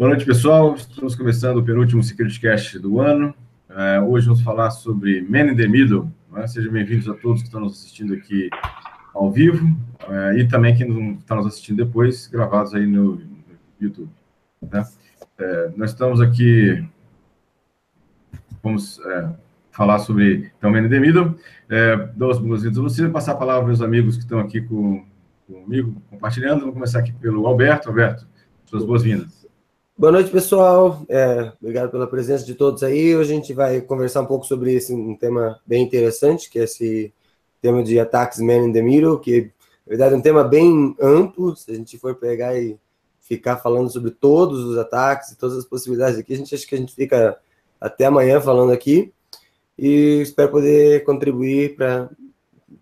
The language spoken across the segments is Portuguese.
Boa noite, pessoal. Estamos começando o penúltimo Security Cast do ano. Uh, hoje vamos falar sobre Man in the Middle. Né? Sejam bem-vindos a todos que estão nos assistindo aqui ao vivo uh, e também quem está nos assistindo depois, gravados aí no, YouTube. Né? Uh, nós estamos aqui, vamos falar sobre então, Man in the Middle. dou as boas-vindas a vocês, passar a palavra aos meus amigos que estão aqui com, comigo, compartilhando. Vamos começar aqui pelo Alberto. Alberto, suas boas-vindas. Boa noite, pessoal. É, obrigado pela presença de todos aí. Hoje a gente vai conversar um pouco sobre esse um tema bem interessante, que é esse tema de ataques man in the middle, que na verdade é um tema bem amplo. Se a gente for pegar e ficar falando sobre todos os ataques e todas as possibilidades aqui, a gente acha que a gente fica até amanhã falando aqui. E espero poder contribuir para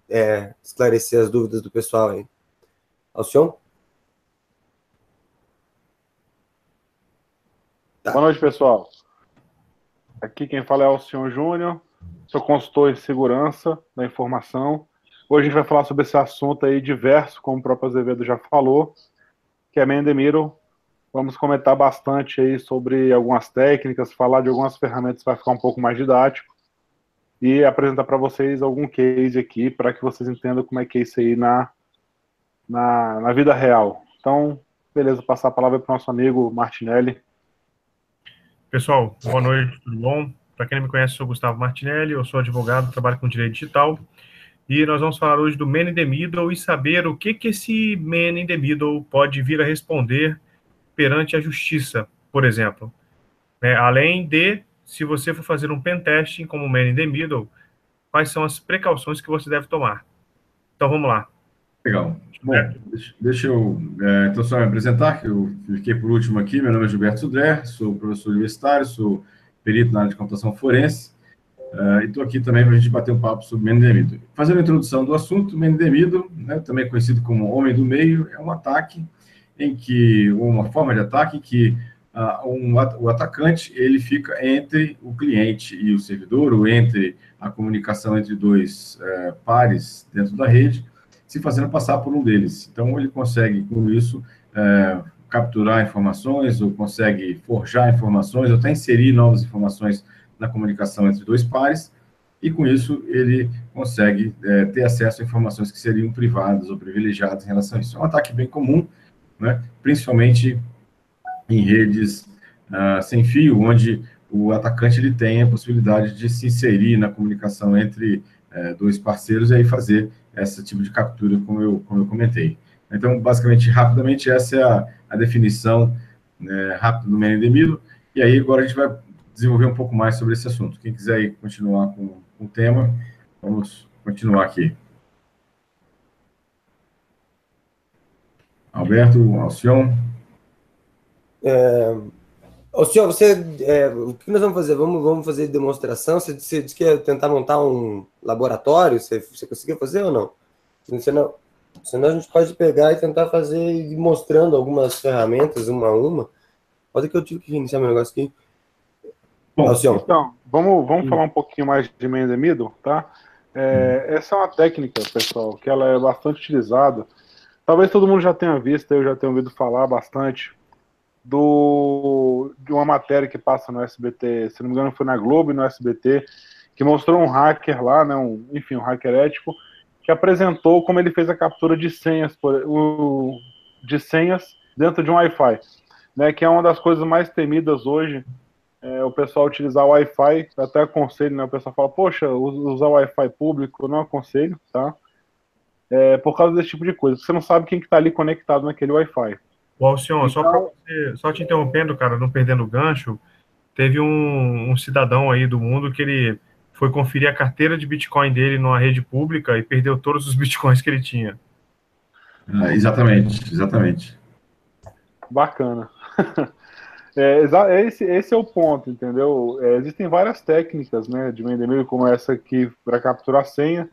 é, esclarecer as dúvidas do pessoal aí. Alcion? Tá. Boa noite, pessoal. Aqui quem fala é o senhor Júnior, sou consultor em segurança da informação. Hoje a gente vai falar sobre esse assunto aí diverso, como o próprio Azevedo já falou, que é Mendemiro. Vamos comentar bastante aí sobre algumas técnicas, falar de algumas ferramentas vai ficar um pouco mais didático e apresentar para vocês algum case aqui para que vocês entendam como é que é isso aí na, na, na vida real. Então, beleza, passar a palavra para o nosso amigo Martinelli. Pessoal, boa noite, tudo bom? Para quem não me conhece, sou Gustavo Martinelli, eu sou advogado, trabalho com direito digital, e nós vamos falar hoje do Man in the Middle e saber o que, que esse Man in the Middle pode vir a responder perante a justiça, por exemplo. É, além de, se você for fazer um pen testing como Man in the Middle, quais são as precauções que você deve tomar. Então, vamos lá. Legal. Bom, deixa, deixa eu é, então só me apresentar, que eu fiquei por último aqui. Meu nome é Gilberto Sudré, sou professor universitário, sou perito na área de computação forense, uh, e estou aqui também para a gente bater um papo sobre Mendemido. Fazendo a introdução do assunto, Mendemido, né, também conhecido como homem do meio, é um ataque em que, uma forma de ataque em que uh, um, o atacante ele fica entre o cliente e o servidor, ou entre a comunicação entre dois uh, pares dentro da rede, se fazendo passar por um deles. Então, ele consegue, com isso, é, capturar informações, ou consegue forjar informações, ou até inserir novas informações na comunicação entre dois pares, e com isso ele consegue é, ter acesso a informações que seriam privadas ou privilegiadas em relação a isso. É um ataque bem comum, né, principalmente em redes uh, sem fio, onde o atacante ele tem a possibilidade de se inserir na comunicação entre uh, dois parceiros e aí fazer esse tipo de captura, como eu, como eu comentei. Então, basicamente, rapidamente, essa é a, a definição né, rápida do Menendemilo, e aí agora a gente vai desenvolver um pouco mais sobre esse assunto. Quem quiser aí continuar com, com o tema, vamos continuar aqui. Alberto, Alcion. É, Alcion, você, é, o que nós vamos fazer? Vamos, vamos fazer demonstração? Você, você disse que ia tentar montar um laboratório? Você, você conseguiu fazer ou não? Senão, senão a gente pode pegar e tentar fazer ir mostrando algumas ferramentas, uma a uma. Pode que eu tive que iniciar meu negócio aqui. Bom, então, vamos, vamos hum. falar um pouquinho mais de Man Middle, tá? É, hum. Essa é uma técnica, pessoal, que ela é bastante utilizada. Talvez todo mundo já tenha visto, eu já tenha ouvido falar bastante do, de uma matéria que passa no SBT, se não me engano foi na Globo e no SBT, que mostrou um hacker lá, né, um, enfim, um hacker ético, que apresentou como ele fez a captura de senhas, por, o, de senhas dentro de um Wi-Fi, né, que é uma das coisas mais temidas hoje, é, o pessoal utilizar o Wi-Fi, até aconselho, né, o pessoal fala, poxa, usar o Wi-Fi público, não aconselho, tá, é, por causa desse tipo de coisa, você não sabe quem que tá ali conectado naquele Wi-Fi. O Alcion, então, só, só te interrompendo, cara, não perdendo o gancho, teve um, um cidadão aí do mundo que ele foi conferir a carteira de Bitcoin dele numa rede pública e perdeu todos os Bitcoins que ele tinha. Ah, exatamente, exatamente. Bacana. É, é, esse, esse é o ponto, entendeu? É, existem várias técnicas né, de vender como essa aqui para capturar senha,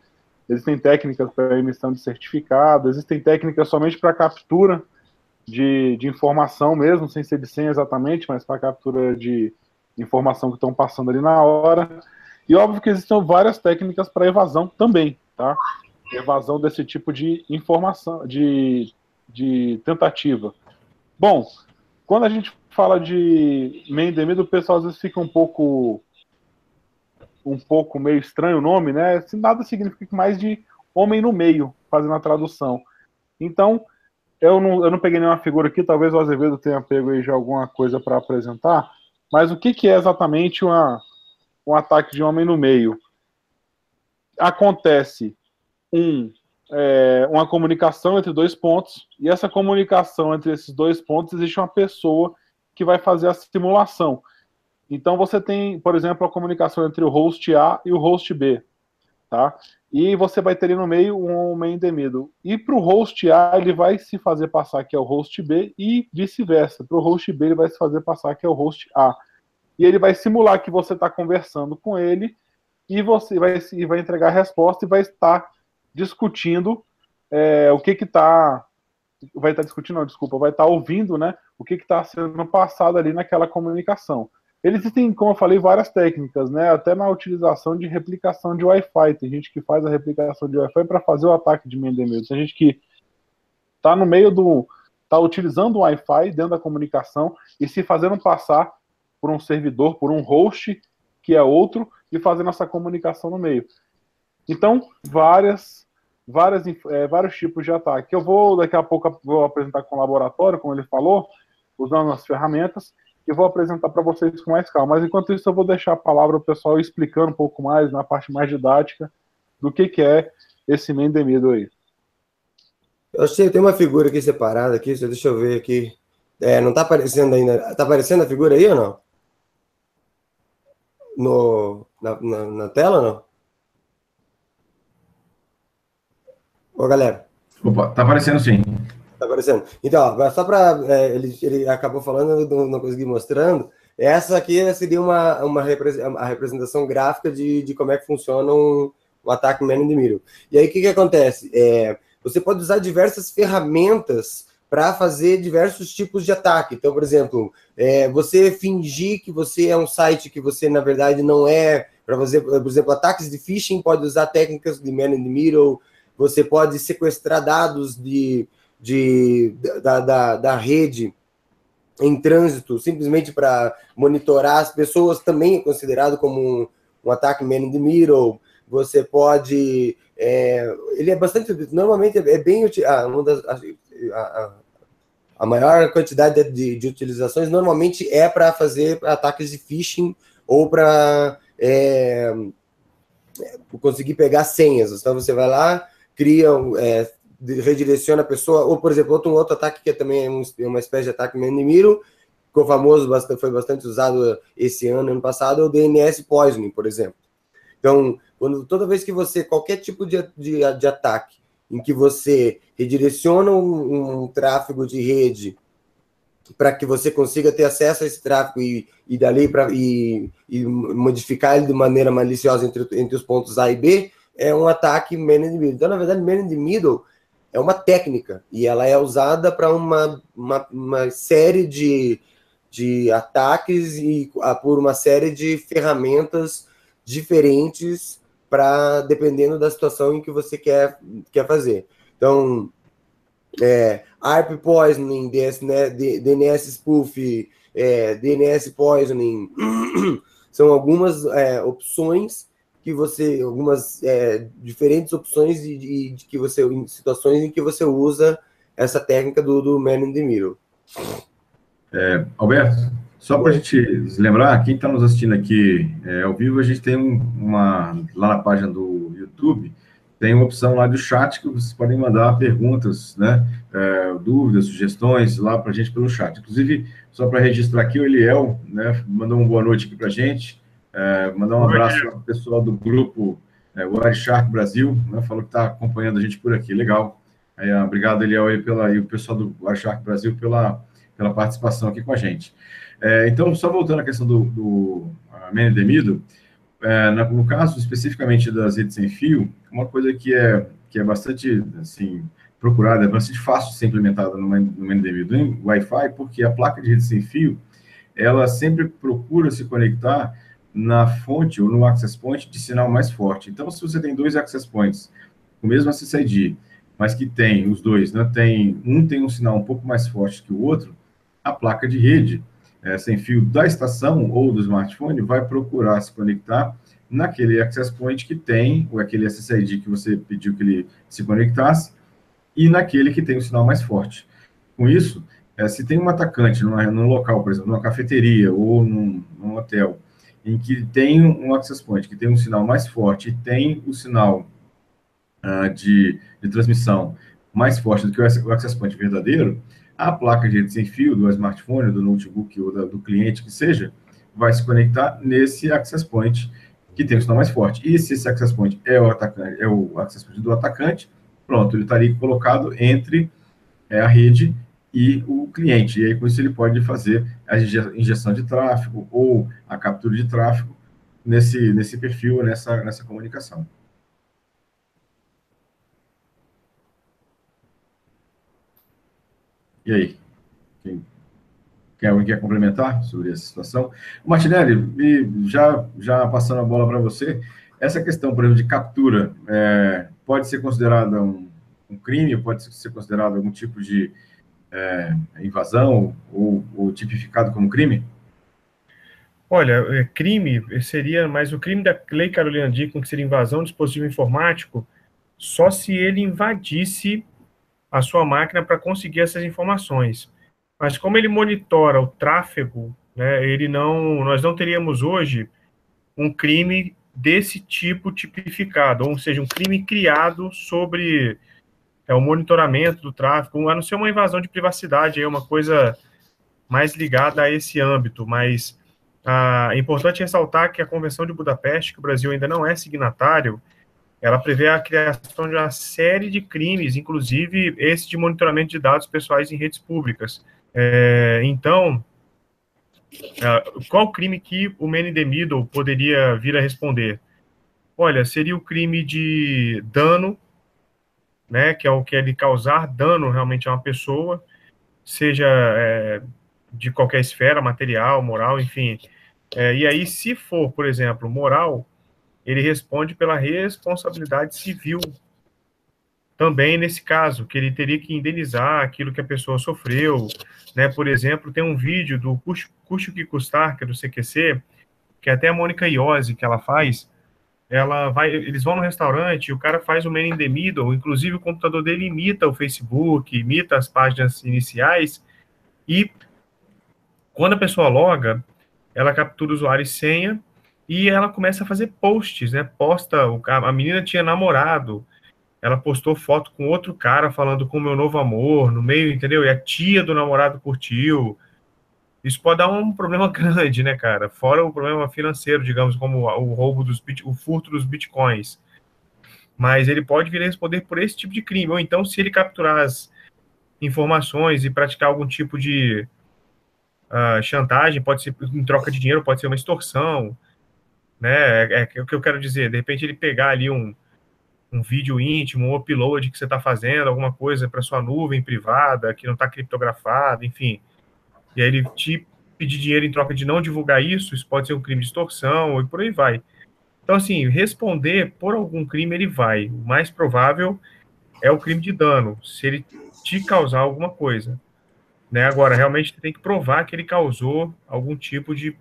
existem técnicas para emissão de certificado, existem técnicas somente para captura de, de informação mesmo, sem ser de senha exatamente, mas para captura de informação que estão passando ali na hora. E óbvio que existem várias técnicas para evasão também, tá? Evasão desse tipo de informação, de, de tentativa. Bom, quando a gente fala de Mendemir, o pessoal às vezes fica um pouco um pouco meio estranho o nome, né? Nada significa mais de homem no meio, fazendo a tradução. Então, eu não, eu não peguei nenhuma figura aqui, talvez o Azevedo tenha pego aí já alguma coisa para apresentar, mas o que, que é exatamente uma, um ataque de homem no meio? Acontece um, é, uma comunicação entre dois pontos, e essa comunicação entre esses dois pontos existe uma pessoa que vai fazer a simulação. Então você tem, por exemplo, a comunicação entre o host A e o host B, tá? E você vai ter ali no meio um main demido. E para o host A ele vai se fazer passar que é o host B e vice-versa. Para o host B ele vai se fazer passar que é o host A. E ele vai simular que você está conversando com ele e você vai, vai entregar a resposta e vai estar discutindo é, o que que está vai estar discutindo, não, desculpa, vai estar ouvindo, né, o que está sendo passado ali naquela comunicação. Eles têm, como eu falei, várias técnicas, né? Até na utilização de replicação de Wi-Fi. Tem gente que faz a replicação de Wi-Fi para fazer o ataque de Mendemeiro. Tem gente que está no meio do. está utilizando o Wi-Fi dentro da comunicação e se fazendo passar por um servidor, por um host que é outro, e fazendo essa comunicação no meio. Então, várias, várias, é, vários tipos de ataque. Eu vou, daqui a pouco, vou apresentar com o laboratório, como ele falou, usando as ferramentas e vou apresentar para vocês com mais calma. Mas enquanto isso, eu vou deixar a palavra ao pessoal explicando um pouco mais, na parte mais didática, do que, que é esse Mendemido aí. Eu sei, tem uma figura aqui separada aqui, deixa eu ver aqui. É, não está aparecendo ainda. Está aparecendo a figura aí ou não? No, na, na, na tela ou não? Ô, galera. Opa, tá aparecendo sim. Tá aparecendo. Então, ó, só para. É, ele, ele acabou falando, não, não consegui mostrando. Essa aqui seria uma, uma a representação gráfica de, de como é que funciona um, um ataque man in the middle. E aí, o que, que acontece? É, você pode usar diversas ferramentas para fazer diversos tipos de ataque. Então, por exemplo, é, você fingir que você é um site que você, na verdade, não é. Para fazer, por exemplo, ataques de phishing, pode usar técnicas de man in the middle. Você pode sequestrar dados de de, da, da, da rede em trânsito, simplesmente para monitorar as pessoas, também é considerado como um, um ataque man in the middle. Você pode. É, ele é bastante. Normalmente é bem. Ah, uma das, a, a, a maior quantidade de, de utilizações normalmente é para fazer ataques de phishing ou para é, conseguir pegar senhas. Então você vai lá, cria, é, redireciona a pessoa, ou por exemplo, outro, outro ataque que é também é uma espécie de ataque Menimiro, ficou famoso, bastante, foi bastante usado esse ano, ano passado, é o DNS Poisoning, por exemplo. Então, quando, toda vez que você, qualquer tipo de, de, de ataque em que você redireciona um, um tráfego de rede para que você consiga ter acesso a esse tráfego e, e dali para e, e, modificar ele de maneira maliciosa entre, entre os pontos A e B, é um ataque man in the middle. Então, na verdade, man in the middle é uma técnica e ela é usada para uma, uma, uma, série de, de ataques e por uma série de ferramentas diferentes para dependendo da situação em que você quer, quer fazer. Então, é, ARP Poisoning, DS, né, DNS Spoof, é, DNS Poisoning, são algumas é, opções que você algumas é, diferentes opções de, de, de, que você em situações em que você usa essa técnica do, do man in the middle. É, Alberto, só para a gente lembrar, quem está nos assistindo aqui é, ao vivo, a gente tem uma lá na página do YouTube tem uma opção lá do chat que vocês podem mandar perguntas, né, é, dúvidas, sugestões lá para a gente pelo chat. Inclusive, só para registrar aqui, o Eliel, né, mandou uma boa noite aqui para a gente. É, mandar um abraço ao pessoal do grupo é, Wireshark Brasil, né, falou que está acompanhando a gente por aqui, legal. Aí, obrigado, Eliel, aí pela, e o pessoal do Wireshark Brasil pela, pela participação aqui com a gente. É, então, só voltando à questão do, do Menedemido, é, no caso especificamente das redes sem fio, uma coisa que é, que é bastante assim, procurada, é bastante fácil de ser implementada no, no Menedemido em Wi-Fi, porque a placa de rede sem fio, ela sempre procura se conectar na fonte ou no access point de sinal mais forte. Então, se você tem dois access points o mesmo SSID, mas que tem os dois, né, tem um tem um sinal um pouco mais forte que o outro, a placa de rede é, sem fio da estação ou do smartphone vai procurar se conectar naquele access point que tem, ou aquele SSID que você pediu que ele se conectasse, e naquele que tem o sinal mais forte. Com isso, é, se tem um atacante numa, num local, por exemplo, numa cafeteria ou num, num, hotel, em que tem um access point, que tem um sinal mais forte e tem o sinal uh, de, de, transmissão mais forte do que o access point verdadeiro, a placa de rede sem fio do smartphone, do notebook ou da, do cliente que seja, vai se conectar nesse access point que tem o sinal mais forte. E se esse access point é o atacante, é o access point do atacante, pronto, ele estaria tá colocado entre é, a rede e o cliente. E aí, com isso, ele pode fazer a injeção de tráfego ou a captura de tráfego nesse, nesse perfil, nessa, nessa comunicação. E aí? Quem, quer, alguém quer complementar sobre essa situação? Martinelli, já, já passando a bola para você, essa questão, por exemplo, de captura, é, pode ser considerada um, um, crime, pode ser considerado algum tipo de é, invasão ou, ou, tipificado como crime? Olha, é, crime seria, mas o crime da Lei Carolina Dickman, que seria invasão de dispositivo informático, só se ele invadisse a sua máquina para conseguir essas informações. Mas como ele monitora o tráfego, né, ele não, nós não teríamos hoje um crime desse tipo tipificado, ou seja, um crime criado sobre é, o monitoramento do tráfego, a não ser uma invasão de privacidade, é uma coisa mais ligada a esse âmbito, mas ah, é importante ressaltar que a Convenção de Budapeste, que o Brasil ainda não é signatário, ela prevê a criação de uma série de crimes, inclusive esse de monitoramento de dados pessoais em redes públicas. É, então, uh, qual crime que o Man in the Middle poderia vir a responder? Olha, seria o crime de dano, né, que é o que é de causar dano realmente a uma pessoa, seja é, de qualquer esfera, material, moral, enfim. É, e aí, se for, por exemplo, moral, ele responde pela responsabilidade civil também nesse caso, que ele teria que indenizar aquilo que a pessoa sofreu, né? Por exemplo, tem um vídeo do Custo que Custar, que é do CQC, que até a Mônica Iose, que ela faz, ela vai, eles vão no restaurante, o cara faz o man in the middle, inclusive o computador dele imita o Facebook, imita as páginas iniciais, e quando a pessoa loga, ela captura o usuário e senha, e ela começa a fazer posts, né? Posta, a menina tinha namorado, ela postou foto com outro cara falando com o meu novo amor, no meio, entendeu? E a tia do namorado curtiu. Isso pode dar um problema grande, né, cara? Fora o problema financeiro, digamos, como o roubo dos bit, o furto dos bitcoins. Mas ele pode vir a responder por esse tipo de crime. Ou então, se ele capturar as informações e praticar algum tipo de uh, chantagem, pode ser em troca de dinheiro, pode ser uma extorsão, né? É, é o que eu quero dizer. De repente, ele pegar ali um um vídeo íntimo, um upload que você está fazendo, alguma coisa para sua nuvem privada, que não está criptografada, enfim. E aí ele te pedir dinheiro em troca de não divulgar isso, isso pode ser um crime de extorsão e por aí vai. Então, assim, responder por algum crime ele vai. O mais provável é o crime de dano, se ele te causar alguma coisa. Né? Agora, realmente tem que provar que ele causou algum tipo de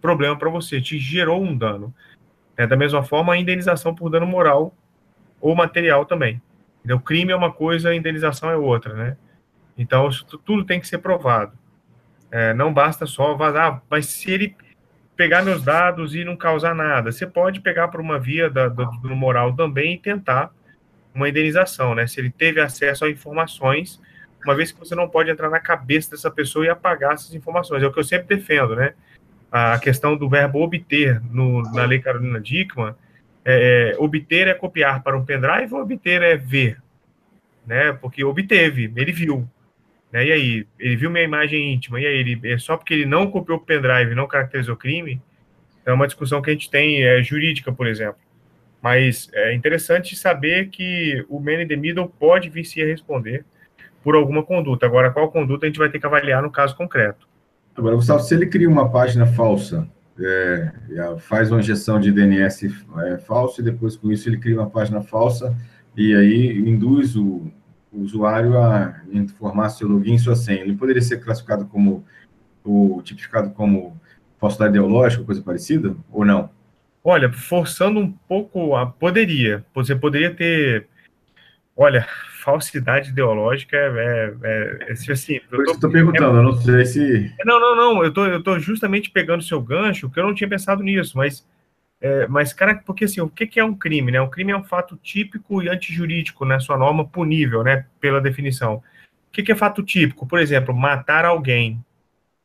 problema para você, te gerou um dano. É, da mesma forma, a indenização por dano moral ou material também. O crime é uma coisa, a indenização é outra, né? Então, tudo tem que ser provado. É, não basta só vazar, mas se ele pegar meus dados e não causar nada, você pode pegar por uma via da, do, do moral também e tentar uma indenização, né? Se ele teve acesso a informações, uma vez que você não pode entrar na cabeça dessa pessoa e apagar essas informações. É o que eu sempre defendo, né? A questão do verbo obter no, na Lei Carolina Dickman é, é, obter é copiar para um pendrive obter é ver? Né? Porque obteve, ele viu. Né? E aí, ele viu minha imagem íntima, e aí, ele, é só porque ele não copiou o pendrive, não caracterizou crime, é uma discussão que a gente tem é, jurídica, por exemplo. Mas é interessante saber que o man the middle pode vir se a responder por alguma conduta. Agora, qual conduta a gente vai ter que avaliar no caso concreto. Agora, Gustavo, se ele cria uma página falsa é, faz uma injeção de DNS é, falso e depois com isso ele cria uma página falsa e aí induz o, o usuário a informar seu login e sua senha. Ele poderia ser classificado como ou tipificado como falsidade ideológica, coisa parecida, ou não? Olha, forçando um pouco, a, poderia. Você poderia ter. Olha, falsidade ideológica é. é, é, é assim, Por isso estou perguntando, é, eu não sei se. Não, não, não. Eu tô, eu tô justamente pegando o seu gancho, que eu não tinha pensado nisso, mas. É, mas, cara, porque assim, o que, que é um crime? Né? Um crime é um fato típico e antijurídico, né? Sua norma punível, né? Pela definição. O que, que é fato típico? Por exemplo, matar alguém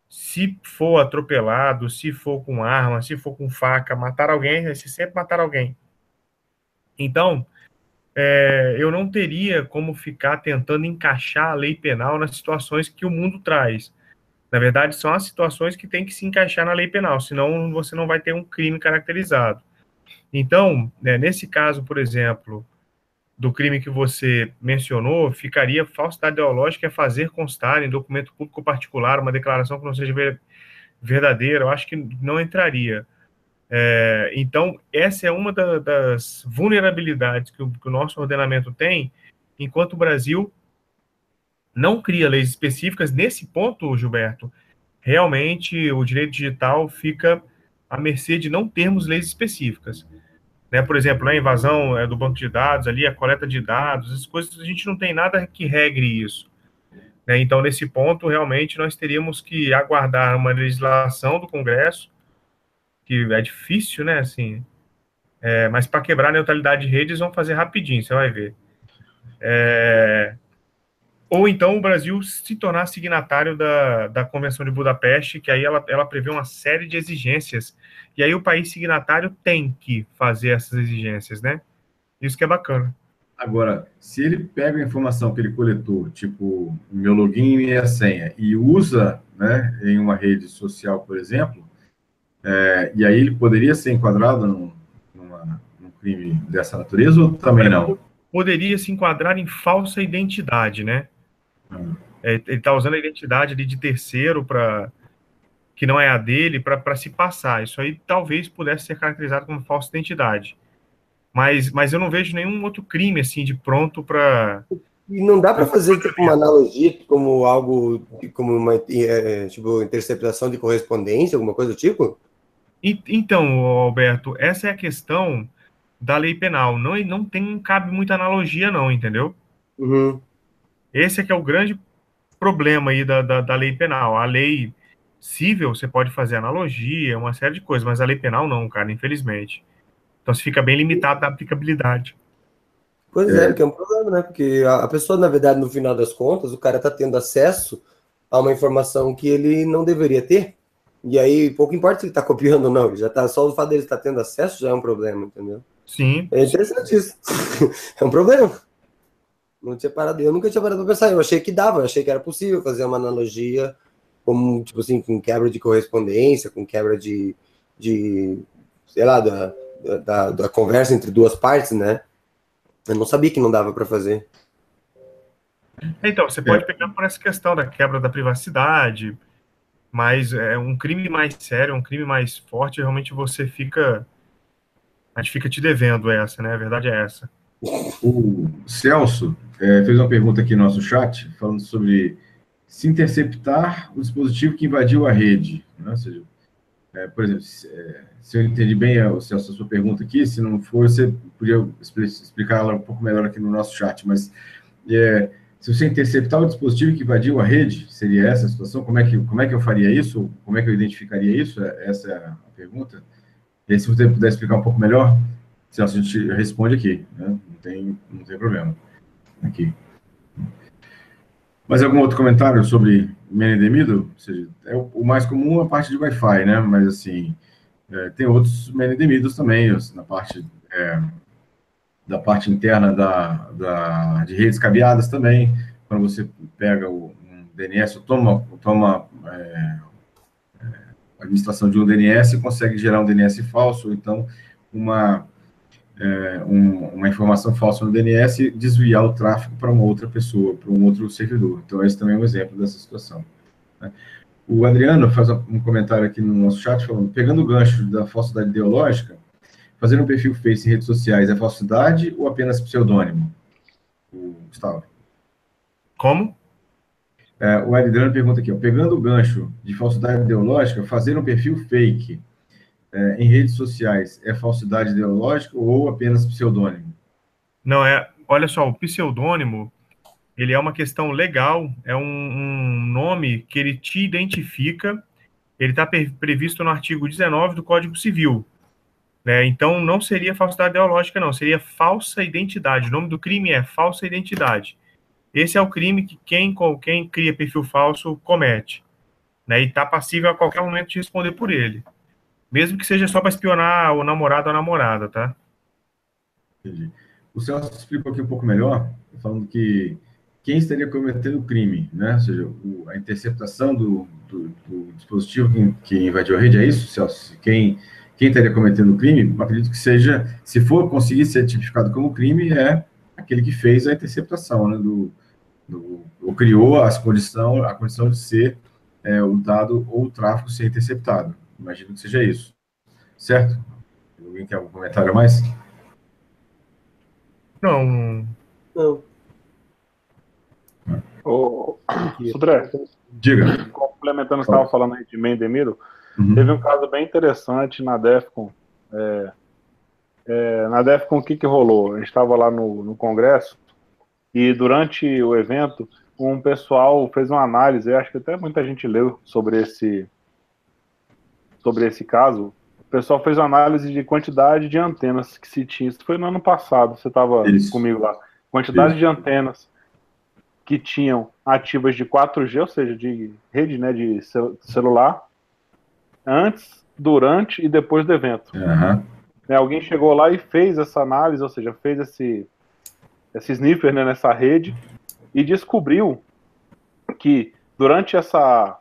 se for atropelado, se for com arma, se for com faca, matar alguém, é se sempre matar alguém. Então, é, eu não teria como ficar tentando encaixar a lei penal nas situações que o mundo traz. Na verdade, são as situações que tem que se encaixar na lei penal, senão você não vai ter um crime caracterizado. Então, né, nesse caso, por exemplo, do crime que você mencionou, ficaria falsidade ideológica é fazer constar em documento público particular uma declaração que não seja verdadeira, eu acho que não entraria. É, então, essa é uma da, das vulnerabilidades que o, que o nosso ordenamento tem, enquanto o Brasil não cria leis específicas. Nesse ponto, Gilberto, realmente o direito digital fica à mercê de não termos leis específicas. Né? Por exemplo, a invasão é, do banco de dados, ali a coleta de dados, essas coisas, a gente não tem nada que regre isso. Né? Então, nesse ponto, realmente, nós teríamos que aguardar uma legislação do Congresso, que é difícil, né, assim, é, mas para quebrar a neutralidade de redes, vão fazer rapidinho, você vai ver. É, ou então o Brasil se tornar signatário da, da Convenção de Budapeste, que aí ela, ela prevê uma série de exigências, e aí o país signatário tem que fazer essas exigências, né? Isso que é bacana. Agora, se ele pega a informação que ele coletou, tipo, meu login e minha senha, e usa né, em uma rede social, por exemplo, é, e aí ele poderia ser enquadrado num, numa, num crime dessa natureza ou também não? Poderia se enquadrar em falsa identidade, né? É, ele está usando a identidade ali de terceiro para que não é a dele para se passar. Isso aí talvez pudesse ser caracterizado como falsa identidade. Mas, mas eu não vejo nenhum outro crime assim de pronto para e não dá para fazer tipo, uma analogia como algo como uma é, tipo interceptação de correspondência, alguma coisa do tipo? Então, Alberto, essa é a questão da lei penal. Não, não tem cabe muita analogia, não, entendeu? Uhum. Esse é que é o grande problema aí da, da, da, lei penal. A lei civil, você pode fazer analogia, uma série de coisas, mas a lei penal não, cara, infelizmente. Então você fica bem limitado na aplicabilidade. Pois é, é, que é um problema, né? Porque a, pessoa, na verdade, no final das contas, o cara está tendo acesso a uma informação que ele não deveria ter. E aí, pouco importa se ele está copiando ou não, ele já tá, só o fato dele estar tendo acesso já é um problema, entendeu? Sim. É interessante isso. é um problema. Não tinha parado, eu nunca tinha parado para pensar. Eu achei que dava, eu achei que era possível fazer uma analogia como, tipo assim, com quebra de correspondência, com quebra de, de sei lá, da, da, da conversa entre duas partes, né? Eu não sabia que não dava para fazer. Então, você pode é. pegar por essa questão da quebra da privacidade, mas é um crime mais sério, um crime mais forte, realmente você fica. A gente fica te devendo essa, né? A verdade é essa. O Celso é, fez uma pergunta aqui no nosso chat, falando sobre se interceptar o dispositivo que invadiu a rede. Né? Ou seja, é, por exemplo, se, é, se, eu entendi bem, Celso, a sua pergunta aqui, se não for, você podia explicar ela um pouco melhor aqui no nosso chat, mas é, se você interceptar o dispositivo que invadiu a rede, seria essa a situação? Como é que, como é que eu faria isso? Como é que eu identificaria isso? É, essa é a pergunta. E aí, se você puder explicar um pouco melhor, se a gente responde aqui, né? Tem, não tem problema. Aqui. Mais algum outro comentário sobre seja, é o, mais comum a parte de Wi-Fi, né? Mas assim, é, tem outros Man também, na parte é, da parte interna da, da, de redes cabeadas também. Quando você pega o um DNS, toma, toma é, é, administração de um DNS, consegue gerar um DNS falso, então uma é, um, uma informação falsa no DNS e desviar o tráfego para uma outra pessoa, para um outro servidor. Então, esse também é um exemplo dessa situação. Né? O Adriano faz um comentário aqui no nosso chat falando, pegando o gancho da falsidade ideológica, fazer um perfil Face em redes sociais é falsidade ou apenas pseudônimo? O Gustavo. Como? É, o Aridrano pergunta aqui, ó, pegando o gancho de falsidade ideológica, fazer um perfil fake é, em redes sociais é falsidade ideológica ou apenas pseudônimo? Não, é. Olha só, o pseudônimo ele é uma questão legal, é um, um nome que ele te identifica, ele está previsto no artigo 19 do Código Civil. Né? Então, não seria falsidade ideológica, não, seria falsa identidade. O nome do crime é falsa identidade. Esse é o crime que quem, quem cria perfil falso comete. Né? E está passível a qualquer momento de responder por ele. Mesmo que seja só para espionar o namorado ou a namorada, tá? Entendi. O Celso explicou aqui um pouco melhor, falando que quem estaria cometendo o crime, né? Ou seja, o, a interceptação do, do, do dispositivo que, que, invadiu a rede, é isso, Celso? Quem, quem estaria cometendo o crime, acredito que seja, se for conseguir ser tipificado como crime, é aquele que fez a interceptação, né? Do, do, ou criou as condição, a condição de ser é, o dado ou o tráfego ser interceptado. Imagino que seja isso. Certo? Alguém quer algum comentário a mais? Não. Não. Ô, Sudré, diga. Complementando o que você estava falando aí de Mendemiro, uhum. teve um caso bem interessante na DEFCON. É, é, na DEFCON, o que, que rolou? A gente estava lá no, no congresso e durante o evento, um pessoal fez uma análise, acho que até muita gente leu sobre esse, sobre esse caso. O pessoal fez uma análise de quantidade de antenas que se tinha. Isso foi no ano passado, você estava comigo lá. Quantidade Isso. de antenas que tinham ativas de 4G, ou seja, de rede né, de celular, antes, durante e depois do evento. Uhum. Né, alguém chegou lá e fez essa análise, ou seja, fez esse, esse sniffer né, nessa rede e descobriu que durante essa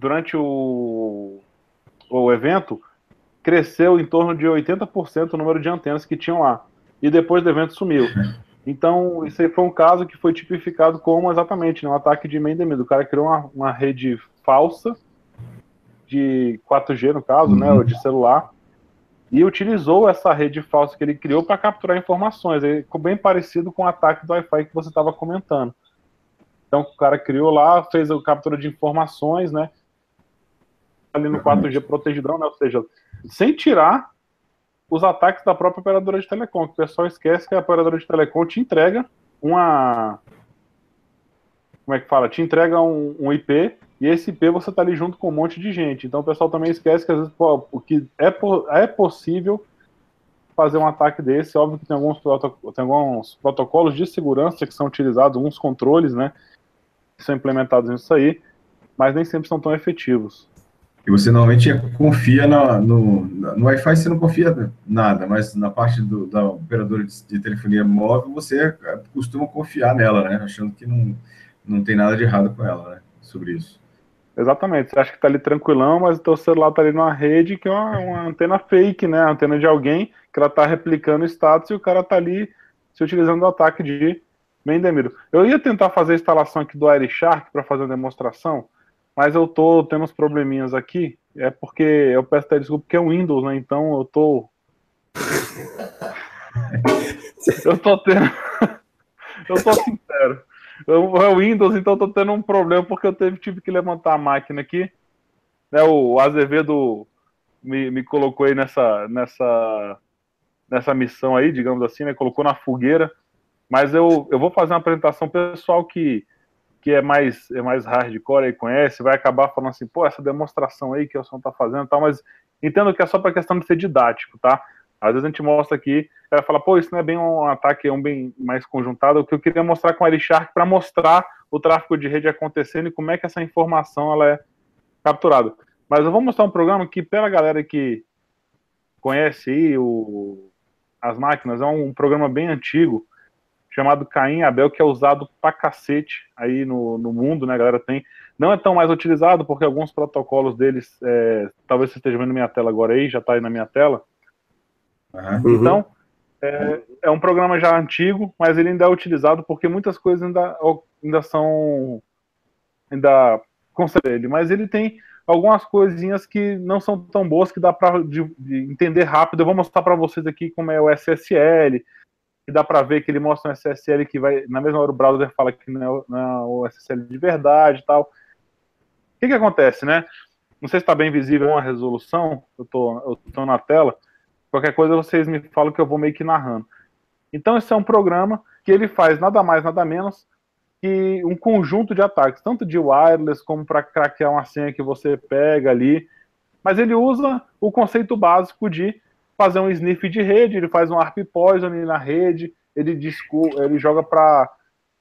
durante o, o evento cresceu em torno de 80% o número de antenas que tinham lá e depois do evento sumiu. Então, isso aí foi um caso que foi tipificado como exatamente né, um ataque de Mendemir. O cara criou uma, uma rede falsa de 4G, no caso, né, ou de celular, e utilizou essa rede falsa que ele criou para capturar informações. Ele ficou bem parecido com o ataque do Wi-Fi que você estava comentando. Então, o cara criou lá, fez a captura de informações, né, ali no 4G protegidão, né, ou seja, sem tirar os ataques da própria operadora de telecom. O pessoal esquece que a operadora de telecom te entrega uma. Como é que fala? Te entrega um, um IP e esse IP você tá ali junto com um monte de gente. Então o pessoal também esquece que às vezes pô, que é, é possível fazer um ataque desse. Óbvio que tem alguns, tem alguns protocolos de segurança que são utilizados, alguns controles, né? Que são implementados nisso aí, mas nem sempre são tão efetivos. E você normalmente confia na, no, no Wi-Fi, você não confia nada, mas na parte do, da operadora de, de, telefonia móvel, você costuma confiar nela, né? Achando que não, não tem nada de errado com ela, né? Sobre isso. Exatamente. Você acha que está ali tranquilão, mas o teu celular está ali numa rede que é uma, uma antena fake, né? A antena de alguém que ela está replicando o status e o cara está ali se utilizando do ataque de Mendemiro. Eu ia tentar fazer a instalação aqui do AirShark para fazer uma demonstração, mas eu tô tendo uns probleminhas aqui. É porque eu peço até desculpa porque é o Windows, né? Então eu tô. eu tô tendo. eu tô sincero. Eu, é o Windows, então eu tô tendo um problema porque eu teve, tive que levantar a máquina aqui. Né, o Azevedo me, me colocou aí nessa, nessa, nessa missão aí, digamos assim, né? Colocou na fogueira. Mas eu, eu vou fazer uma apresentação pessoal que que é mais, é mais hardcore e conhece, vai acabar falando assim, pô, essa demonstração aí que o som tá fazendo tal, mas entendo que é só para questão de ser didático, tá? Às vezes a gente mostra aqui, ela fala, pô, isso não é bem um ataque, é um bem mais conjuntado. O que eu queria mostrar com o Shark para mostrar o tráfego de rede acontecendo e como é que essa informação ela é capturada. Mas eu vou mostrar um programa que, pela galera que conhece aí o, as máquinas, é um programa bem antigo, chamado Caim Abel, que é usado pra cacete aí no, no mundo, né, a galera tem. Não é tão mais utilizado, porque alguns protocolos deles, é, talvez você esteja vendo minha tela agora aí, já tá aí na minha tela. Uhum. Então, é, é, um programa já antigo, mas ele ainda é utilizado porque muitas coisas ainda, ainda são. ainda concedem ele, mas ele tem algumas coisinhas que não são tão boas que dá para entender rápido. Eu vou mostrar para vocês aqui como é o SSL, que dá para ver que ele mostra um SSL que vai, na mesma hora o browser fala que não é, não é o SSL de verdade e tal. O que que acontece, né? Não sei se está bem visível a resolução, eu tô, eu tô na tela. Qualquer coisa vocês me falam que eu vou meio que narrando. Então esse é um programa que ele faz nada mais, nada menos que um conjunto de ataques, tanto de wireless como para craquear uma senha que você pega ali. Mas ele usa o conceito básico de fazer um sniff de rede, ele faz um ARP poison na rede, ele, ele joga para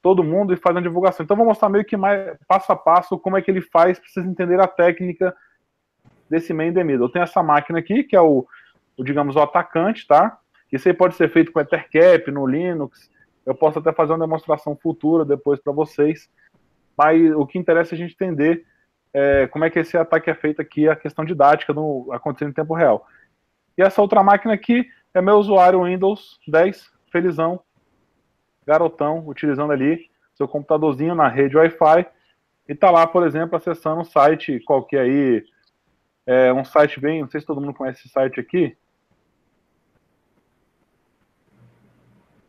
todo mundo e faz uma divulgação. Então vou mostrar meio que mais passo a passo como é que ele faz, para vocês entenderem a técnica desse main the middle. Eu tenho essa máquina aqui, que é o, o digamos, o atacante, tá? Isso aí pode ser feito com Ethercap, no Linux. Eu posso até fazer uma demonstração futura depois para vocês. Mas o que interessa é a gente entender é, como é que esse ataque é feito aqui, a questão didática no, acontecendo em tempo real. E essa outra máquina aqui é meu usuário Windows 10, felizão, garotão, utilizando ali seu computadorzinho na rede Wi-Fi e tá lá, por exemplo, acessando um site qualquer aí, é um site bem, não sei se todo mundo conhece esse site aqui,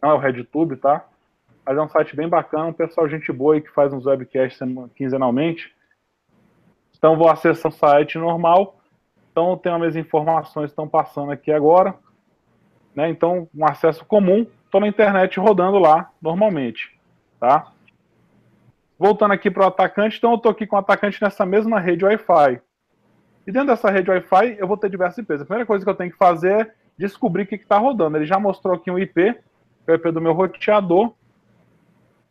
não é o RedTube, tá? Mas é um site bem bacana, um pessoal gente boa aí que faz uns webcasts quinzenalmente. Então vou acessar o site normal. Então tem as informações que estão passando aqui agora. Né? Então, um acesso comum. Estou na internet rodando lá normalmente. Tá? Voltando aqui para o atacante, então eu estou aqui com o atacante nessa mesma rede Wi-Fi. E dentro dessa rede Wi-Fi eu vou ter diversas IPs. A primeira coisa que eu tenho que fazer é descobrir o que está rodando. Ele já mostrou aqui um IP o IP do meu roteador.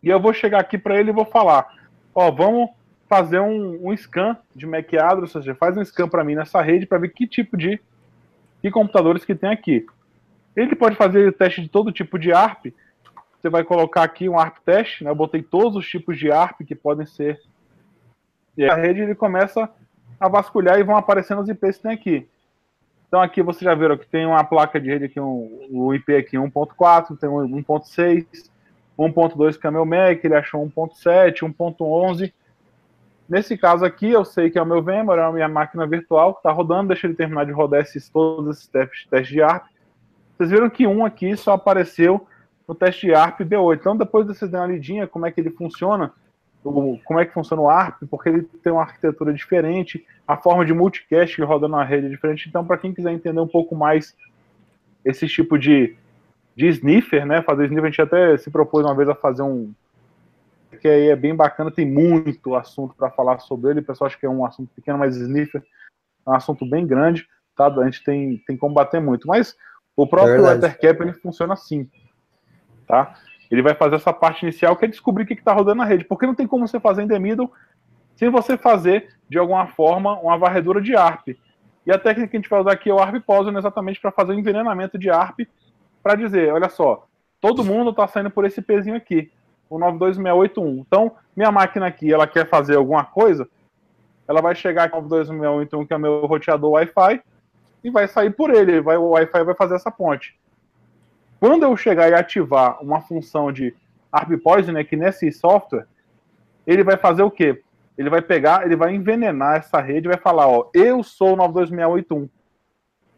E eu vou chegar aqui para ele e vou falar: Ó, vamos fazer um, um scan de MAC address, ou seja, faz um scan para mim nessa rede para ver que tipo de, computadores que tem aqui. Ele pode fazer o teste de todo tipo de ARP. Você vai colocar aqui um ARP teste, né? Eu botei todos os tipos de ARP que podem ser. E a rede ele começa a vasculhar e vão aparecendo os IPs que tem aqui. Então aqui vocês já viram que tem uma placa de rede aqui, um, o IP aqui 1.4, tem um 1.6, 1.2 que é meu MAC, ele achou 1.7, 1.11. Nesse caso aqui, eu sei que é o meu VMware, é a minha máquina virtual que está rodando, deixa ele terminar de rodar esses, todos esses testes, testes de ARP. Vocês viram que um aqui só apareceu no teste de ARP B8. Então, depois de vocês darem uma lidinha como é que ele funciona, como é que funciona o ARP, porque ele tem uma arquitetura diferente, a forma de multicast que roda na rede é diferente. Então, para quem quiser entender um pouco mais esse tipo de, de sniffer, né? Fazer sniffer, a gente até se propôs uma vez a fazer um. Que aí é bem bacana, tem muito assunto para falar sobre ele. O pessoal acha que é um assunto pequeno, mas sniffer é um assunto bem grande, tá? A gente tem, tem que combater muito. Mas o próprio é Ethercap ele funciona assim, tá? Ele vai fazer essa parte inicial que é descobrir o que está rodando na rede. Porque não tem como você fazer em the middle sem você fazer, de alguma forma, uma varredura de ARP. E a técnica que a gente vai usar aqui é o ARP Poison exatamente para fazer o envenenamento de ARP, para dizer, olha só, todo mundo está saindo por esse pezinho aqui, o 92681. Então, minha máquina aqui, ela quer fazer alguma coisa, ela vai chegar aqui no 92681, que é meu roteador Wi-Fi, e vai sair por ele, vai, o Wi-Fi vai fazer essa ponte. Quando eu chegar e ativar uma função de ARP Poison aqui nesse software, ele vai fazer o quê? Ele vai pegar, ele vai envenenar essa rede e vai falar, ó, eu sou o 92681.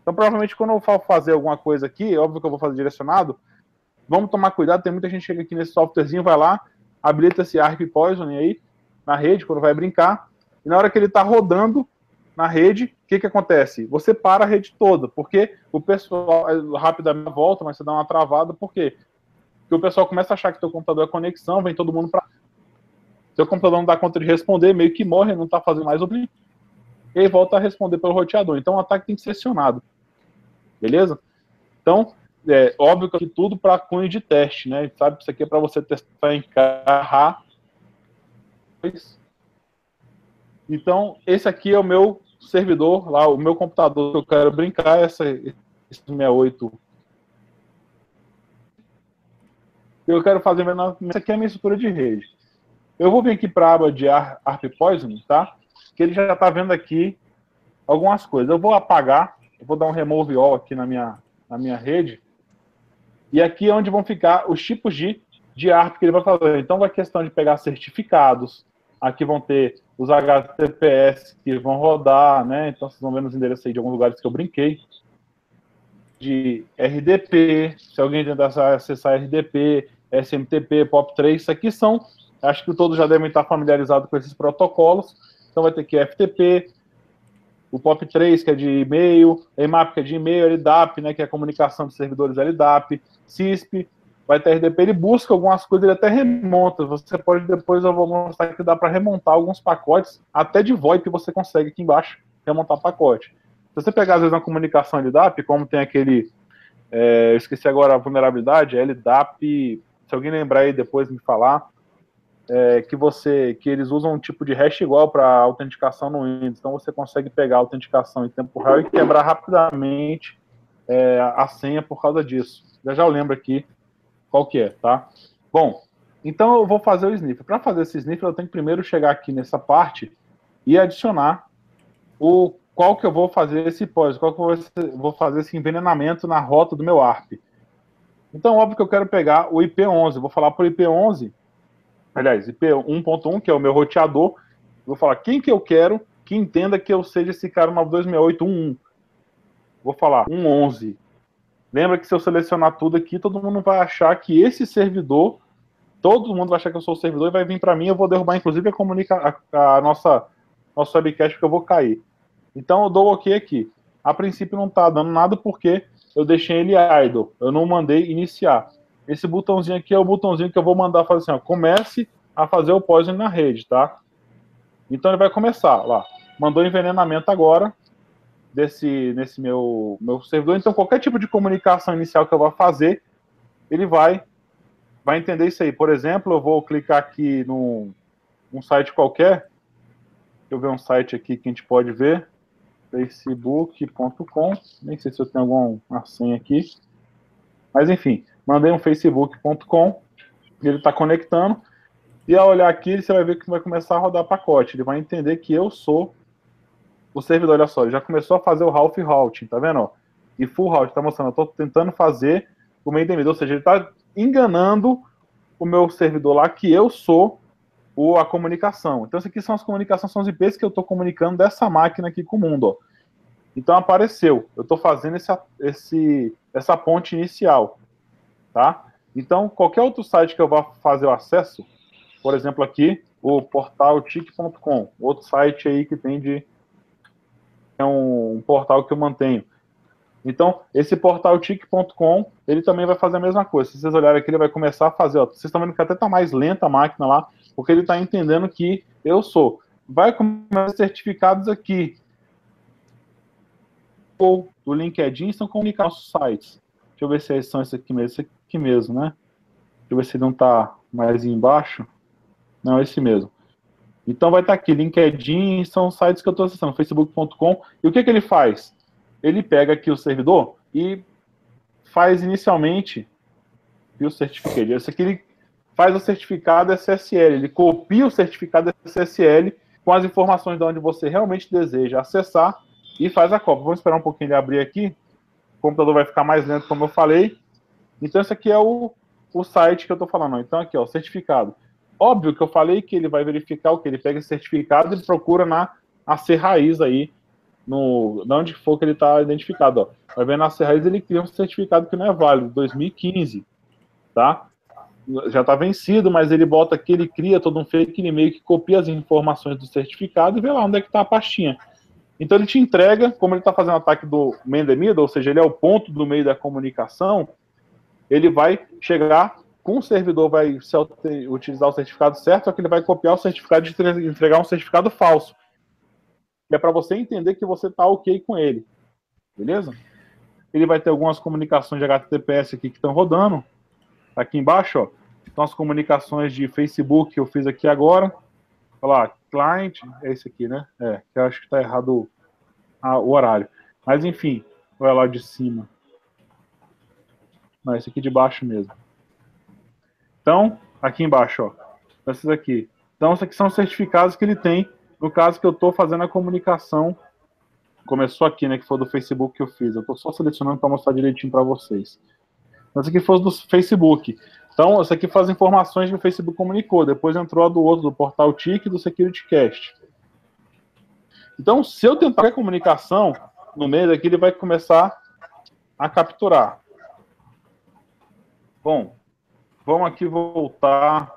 Então, provavelmente, quando eu for fazer alguma coisa aqui, óbvio que eu vou fazer direcionado, vamos tomar cuidado, tem muita gente que chega aqui nesse softwarezinho, vai lá, habilita esse ARP Poison aí, na rede, quando vai brincar, e na hora que ele está rodando, na rede, o que, que acontece? Você para a rede toda, porque o pessoal, é, rapidamente volta, mas você dá uma travada, por quê? Porque o pessoal começa a achar que teu computador é conexão, vem todo mundo para. Seu computador não dá conta de responder, meio que morre, não está fazendo mais o blink, e aí volta a responder pelo roteador. Então o ataque tem que ser acionado. Beleza? Então, é óbvio que tudo para cunho de teste, né? Sabe isso aqui é para você testar em. Então, esse aqui é o meu servidor, lá, o meu computador que eu quero brincar, essa, esse 68. Eu quero fazer, isso aqui é a minha estrutura de rede. Eu vou vir aqui para a aba de ARP Poison, tá? Que ele já está vendo aqui algumas coisas. Eu vou apagar, eu vou dar um remove all aqui na minha, na minha rede. E aqui é onde vão ficar os tipos de, de ARP que ele vai fazer. Então, vai questão de pegar certificados, Aqui vão ter os HTTPS que vão rodar, né? Então vocês vão ver nos endereços aí de alguns lugares que eu brinquei. de RDP, se alguém tentar acessar RDP, SMTP, POP3, isso aqui são, acho que todos já devem estar familiarizados com esses protocolos. Então vai ter que FTP, o POP3, que é de e-mail, EMAP, que é de e-mail, LDAP, né, que é a comunicação de servidores LDAP, CISP, vai ter RDP, ele busca algumas coisas, ele até remonta. Você pode depois, eu vou mostrar que dá para remontar alguns pacotes, até de VoIP você consegue aqui embaixo remontar pacote. Se você pegar, às vezes, uma comunicação LDAP, como tem aquele, é, eu esqueci agora a vulnerabilidade, LDAP, se alguém lembrar aí depois me falar, é, que você que eles usam um tipo de hash igual para autenticação no Windows. Então você consegue pegar a autenticação em tempo real e quebrar rapidamente é, a senha por causa disso. Já já eu lembro aqui qual que é, tá? Bom, então eu vou fazer o sniff. Para fazer esse sniff, eu tenho que primeiro chegar aqui nessa parte e adicionar o qual que eu vou fazer esse pós, qual que eu vou fazer esse envenenamento na rota do meu ARP. Então, óbvio que eu quero pegar o IP11. Vou falar por IP11 aliás, IP 1.1, que é o meu roteador, vou falar quem que eu quero que entenda que eu seja esse cara 926811. Vou falar 111. Lembra que se eu selecionar tudo aqui, todo mundo vai achar que esse servidor, todo mundo vai achar que eu sou o servidor e vai vir para mim, eu vou derrubar inclusive a, comunica a, a nossa nosso webcast porque eu vou cair. Então eu dou OK aqui. A princípio não está dando nada porque eu deixei ele idle. Eu não mandei iniciar. Esse botãozinho aqui é o botãozinho que eu vou mandar fazer assim, ó, comece a fazer o poison na rede, tá? Então ele vai começar lá. Mandou envenenamento agora desse nesse meu meu servidor. Então qualquer tipo de comunicação inicial que eu vá fazer, ele vai vai entender isso aí. Por exemplo, eu vou clicar aqui num um site qualquer. Deixa eu ver um site aqui que a gente pode ver. facebook.com. Nem sei se eu tenho alguma senha aqui. Mas enfim, mandei um facebook.com, ele está conectando, e ao olhar aqui, você vai ver que vai começar a rodar pacote. Ele vai entender que eu sou o servidor. Olha só, ele já começou a fazer o half routing, tá vendo? E full routing, tá mostrando, eu estou tentando fazer o main ou seja, ele está enganando o meu servidor lá que eu sou o, a comunicação. Então, isso aqui são as comunicações, são os IPs que eu estou comunicando dessa máquina aqui com o mundo. Ó. Então, apareceu. Eu estou fazendo esse, esse, essa ponte inicial tá? Então, qualquer outro site que eu vá fazer o acesso, por exemplo aqui, o portal tic.com, outro site aí que tem de é um, um portal que eu mantenho. Então, esse portal tic.com, ele também vai fazer a mesma coisa. Se vocês olharem aqui, ele vai começar a fazer, ó, vocês estão vendo que até está mais lenta a máquina lá, porque ele está entendendo que eu sou. Vai começar certificados aqui. Ou do LinkedIn estão comunicando nossos sites. Deixa eu ver se são esses aqui mesmo. Esse aqui mesmo, né? Deixa eu ver se não está mais embaixo. Não, esse mesmo. Então vai estar tá aqui, LinkedIn, são sites que eu estou acessando, facebook.com. E o que, que ele faz? Ele pega aqui o servidor e faz inicialmente o certificado. Esse aqui ele faz o certificado SSL, ele copia o certificado SSL com as informações de onde você realmente deseja acessar e faz a cópia. Vamos esperar um pouquinho ele abrir aqui o computador vai ficar mais lento, como eu falei. Então, esse aqui é o, o site que eu estou falando. Então, aqui, ó, certificado. Óbvio que eu falei que ele vai verificar o que? Ele pega esse certificado e procura na AC raiz aí, no, de onde for que ele está identificado. Ó. Vai ver na AC raiz, ele cria um certificado que não é válido, 2015, tá? Já está vencido, mas ele bota aqui, ele cria todo um fake e-mail que copia as informações do certificado e vê lá onde é que está a pastinha. Então ele te entrega, como ele está fazendo ataque do middle, ou seja, ele é o ponto do meio da comunicação, ele vai chegar com o servidor, vai utilizar o certificado certo, só que ele vai copiar o certificado e entregar um certificado falso. Que é para você entender que você está ok com ele. Beleza? Ele vai ter algumas comunicações de HTTPS aqui que estão rodando. Aqui embaixo, ó. Então as comunicações de Facebook que eu fiz aqui agora. Olha lá, client, é esse aqui, né? É, que eu acho que está errado a, o horário. Mas enfim, olha lá de cima. Não, esse aqui de baixo mesmo. Então, aqui embaixo, ó. Esses aqui. Então, esses aqui são os certificados que ele tem. No caso que eu estou fazendo a comunicação. Começou aqui, né? Que foi do Facebook que eu fiz. Eu estou só selecionando para mostrar direitinho para vocês. Esse aqui foi do Facebook. Então, essa aqui faz informações que o Facebook comunicou. Depois entrou a do outro, do Portal TIC e do SecurityCast. Então, se eu tentar comunicação no meio daqui, ele vai começar a capturar. Bom, vamos aqui voltar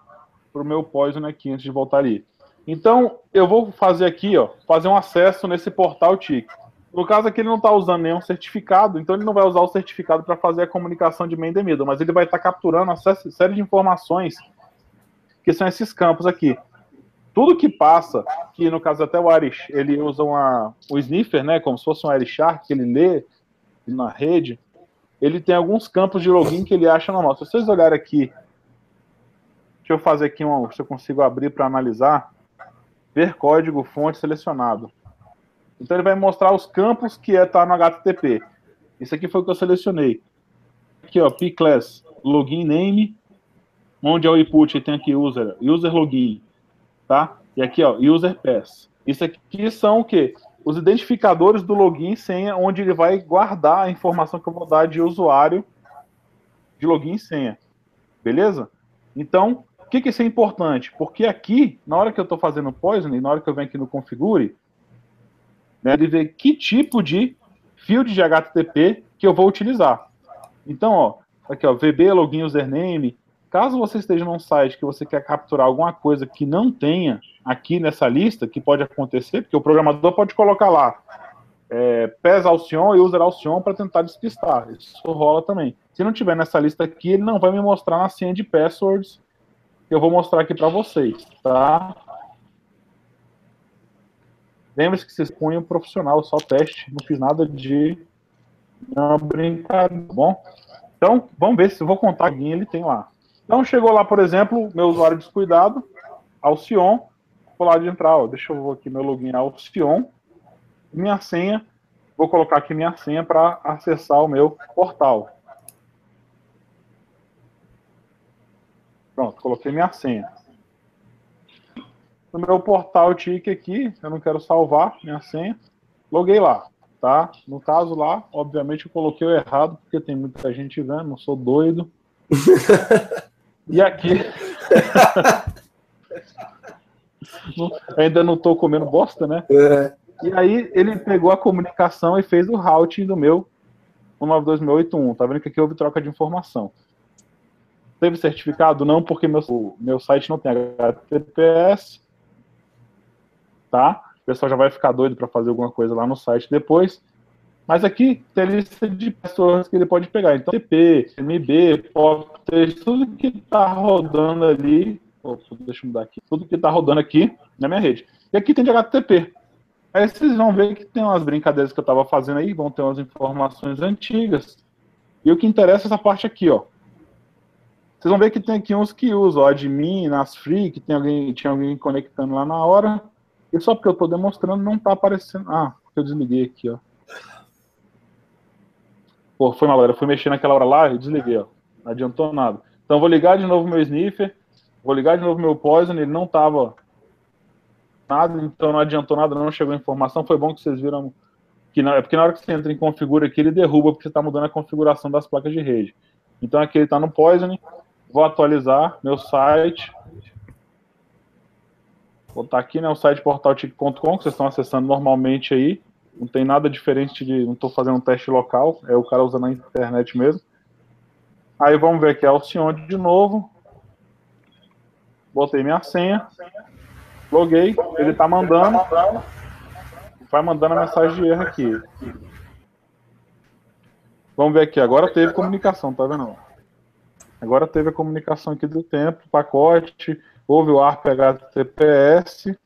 para o meu Poison aqui antes de voltar ali. Então, eu vou fazer aqui, ó, fazer um acesso nesse portal TIC. No caso aqui, ele não está usando nenhum certificado, então ele não vai usar o certificado para fazer a comunicação de main middle, mas ele vai estar tá capturando uma série de informações que são esses campos aqui. Tudo que passa, que no caso até o Irish, ele usa uma, o sniffer, né, como se fosse um Irish Shark, que ele lê na rede, ele tem alguns campos de login que ele acha normal. Se vocês olharem aqui, deixa eu fazer aqui um, se eu consigo abrir para analisar, ver código fonte selecionado. Então ele vai mostrar os campos que é tá no HTTP. Isso aqui foi o que eu selecionei. Aqui, ó, pclass, login name, onde é o input, tem aqui user, user login, tá? E aqui, ó, user pass. Isso aqui são o quê? Os identificadores do login e senha, onde ele vai guardar a informação que eu vou dar de usuário de login e senha. Beleza? Então, o que, que isso é importante? Porque aqui, na hora que eu estou fazendo o poisoning, na hora que eu venho aqui no configure, né, ele vê que tipo de field de HTTP que eu vou utilizar. Então, ó, aqui, ó, VB, login, username. Caso você esteja num site que você quer capturar alguma coisa que não tenha aqui nessa lista, que pode acontecer, porque o programador pode colocar lá é, PES Alcyon e User Alcyon para tentar despistar. Isso rola também. Se não tiver nessa lista aqui, ele não vai me mostrar na senha de passwords que eu vou mostrar aqui para vocês, tá? Lembre-se que vocês punham profissional, só teste, não fiz nada de não brincadeira, tá bom? Então, vamos ver se eu vou contar alguém ele tem lá. Então, chegou lá, por exemplo, meu usuário descuidado, Alcion, vou lá de entrar, ó, deixa eu ver aqui meu login Alcion, minha senha, vou colocar aqui minha senha para acessar o meu portal. Pronto, coloquei minha senha no meu portal TIC aqui, eu não quero salvar minha senha, loguei lá, tá? No caso lá, obviamente eu coloquei errado, porque tem muita gente vendo, não sou doido. e aqui... ainda não estou comendo bosta, né? É. E aí ele pegou a comunicação e fez o routing do meu 192.681. Tá vendo que aqui houve troca de informação. Teve certificado? Não, porque meu, meu site não tem HTTPS tá? O pessoal já vai ficar doido para fazer alguma coisa lá no site depois. Mas aqui tem lista de pessoas que ele pode pegar. Então, TP, MB, POP, tudo que está rodando ali. Opa, deixa eu mudar aqui. Tudo que está rodando aqui na minha rede. E aqui tem de HTTP. Aí vocês vão ver que tem umas brincadeiras que eu estava fazendo aí, vão ter umas informações antigas. E o que interessa é essa parte aqui, ó. Vocês vão ver que tem aqui uns que usam, ó, admin, nas free, que tem alguém, tinha alguém conectando lá na hora. E só porque eu estou demonstrando não está aparecendo. Ah, eu desliguei aqui, ó. Pô, foi mal, galera. Fui mexer naquela hora lá e desliguei, ó. Não adiantou nada. Então vou ligar de novo meu sniffer. Vou ligar de novo meu poison. Ele não tava nada, então não adiantou nada, não chegou informação. Foi bom que vocês viram que na, é porque na hora que você entra em configura aqui, ele derruba porque você está mudando a configuração das placas de rede. Então aqui ele está no Poison. Vou atualizar meu site. Vou botar aqui, né, o site portaltic.com, que vocês estão acessando normalmente aí. Não tem nada diferente de. Não estou fazendo um teste local, é o cara usando a internet mesmo. Aí vamos ver aqui, Alcione de novo. Botei minha senha. Loguei. Ele está mandando. Vai mandando a mensagem de erro aqui. Vamos ver aqui. Agora teve comunicação, tá vendo? Agora teve a comunicação aqui do tempo, pacote Houve o ARP HTTPS.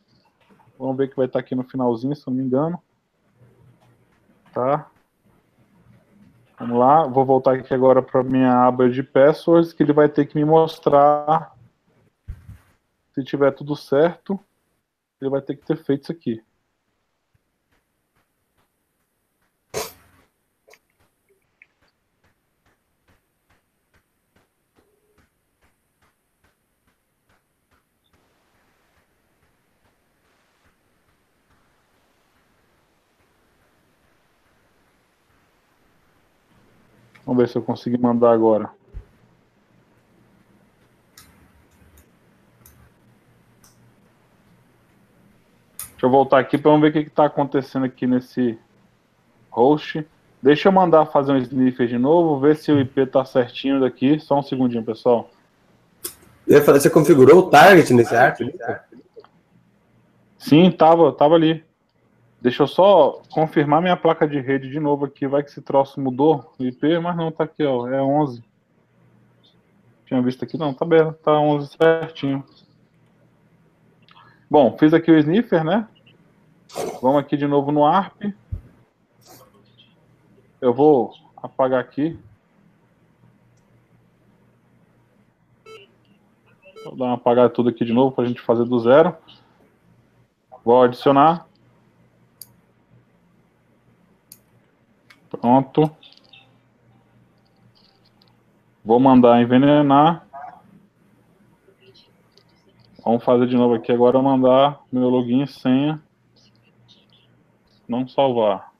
Vamos ver que vai estar aqui no finalzinho, se não me engano. Tá? Vamos lá, vou voltar aqui agora para minha aba de passwords, que ele vai ter que me mostrar se tiver tudo certo. Ele vai ter que ter feito isso aqui. Vamos ver se eu consigo mandar agora. Deixa eu voltar aqui para ver o que está acontecendo aqui nesse host. Deixa eu mandar fazer um sniffer de novo, ver se o IP tá certinho daqui. Só um segundinho, pessoal. Eu ia falar, você configurou o target nesse ARP? Sim, tava, tava ali. Deixa eu só confirmar minha placa de rede de novo aqui. Vai que esse troço mudou o IP, mas não, tá aqui, ó. É 11. Tinha visto aqui, não, tá bem, tá 11 certinho. Bom, fiz aqui o sniffer, né? Vamos aqui de novo no ARP. Eu vou apagar aqui. Vou dar uma apagada tudo aqui de novo para a gente fazer do zero. Vou adicionar. Pronto. Vou mandar envenenar. Vamos fazer de novo aqui agora, mandar meu login e senha. Não salvar.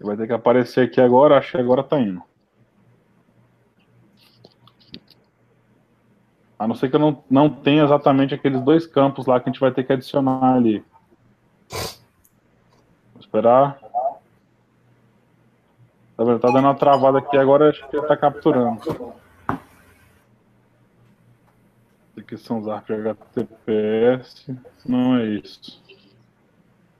Vai ter que aparecer aqui agora, acho que agora tá indo. A não ser que eu não, não tenha exatamente aqueles dois campos lá que a gente vai ter que adicionar ali. Esperar. Tá? Tá dando uma travada aqui agora, acho que ele tá capturando. Aqui são os ARP HTTPS. Não é isso.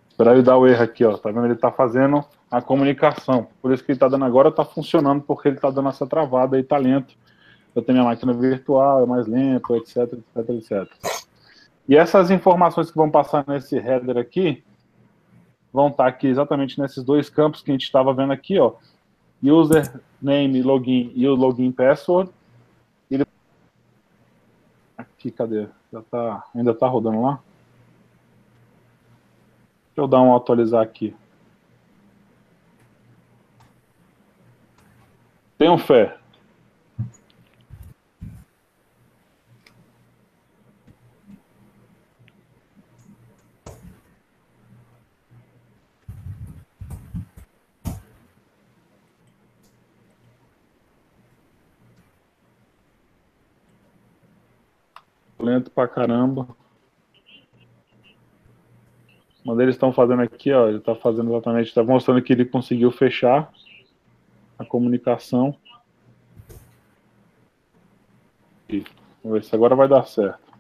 Esperar ele dar o erro aqui, ó. Tá vendo? Ele tá fazendo a comunicação. Por isso que ele tá dando agora, tá funcionando, porque ele tá dando essa travada aí, tá lento eu tenho minha máquina virtual, é mais lento, etc, etc, etc. E essas informações que vão passar nesse header aqui, vão estar aqui exatamente nesses dois campos que a gente estava vendo aqui, ó. Username, login e o login password. Ele... Aqui, cadê? Já tá, ainda está rodando lá? Deixa eu dar um atualizar aqui. Tenham fé. Lento pra caramba. Mas eles estão fazendo aqui, ó, ele está fazendo exatamente, está mostrando que ele conseguiu fechar a comunicação. E vamos ver se agora vai dar certo.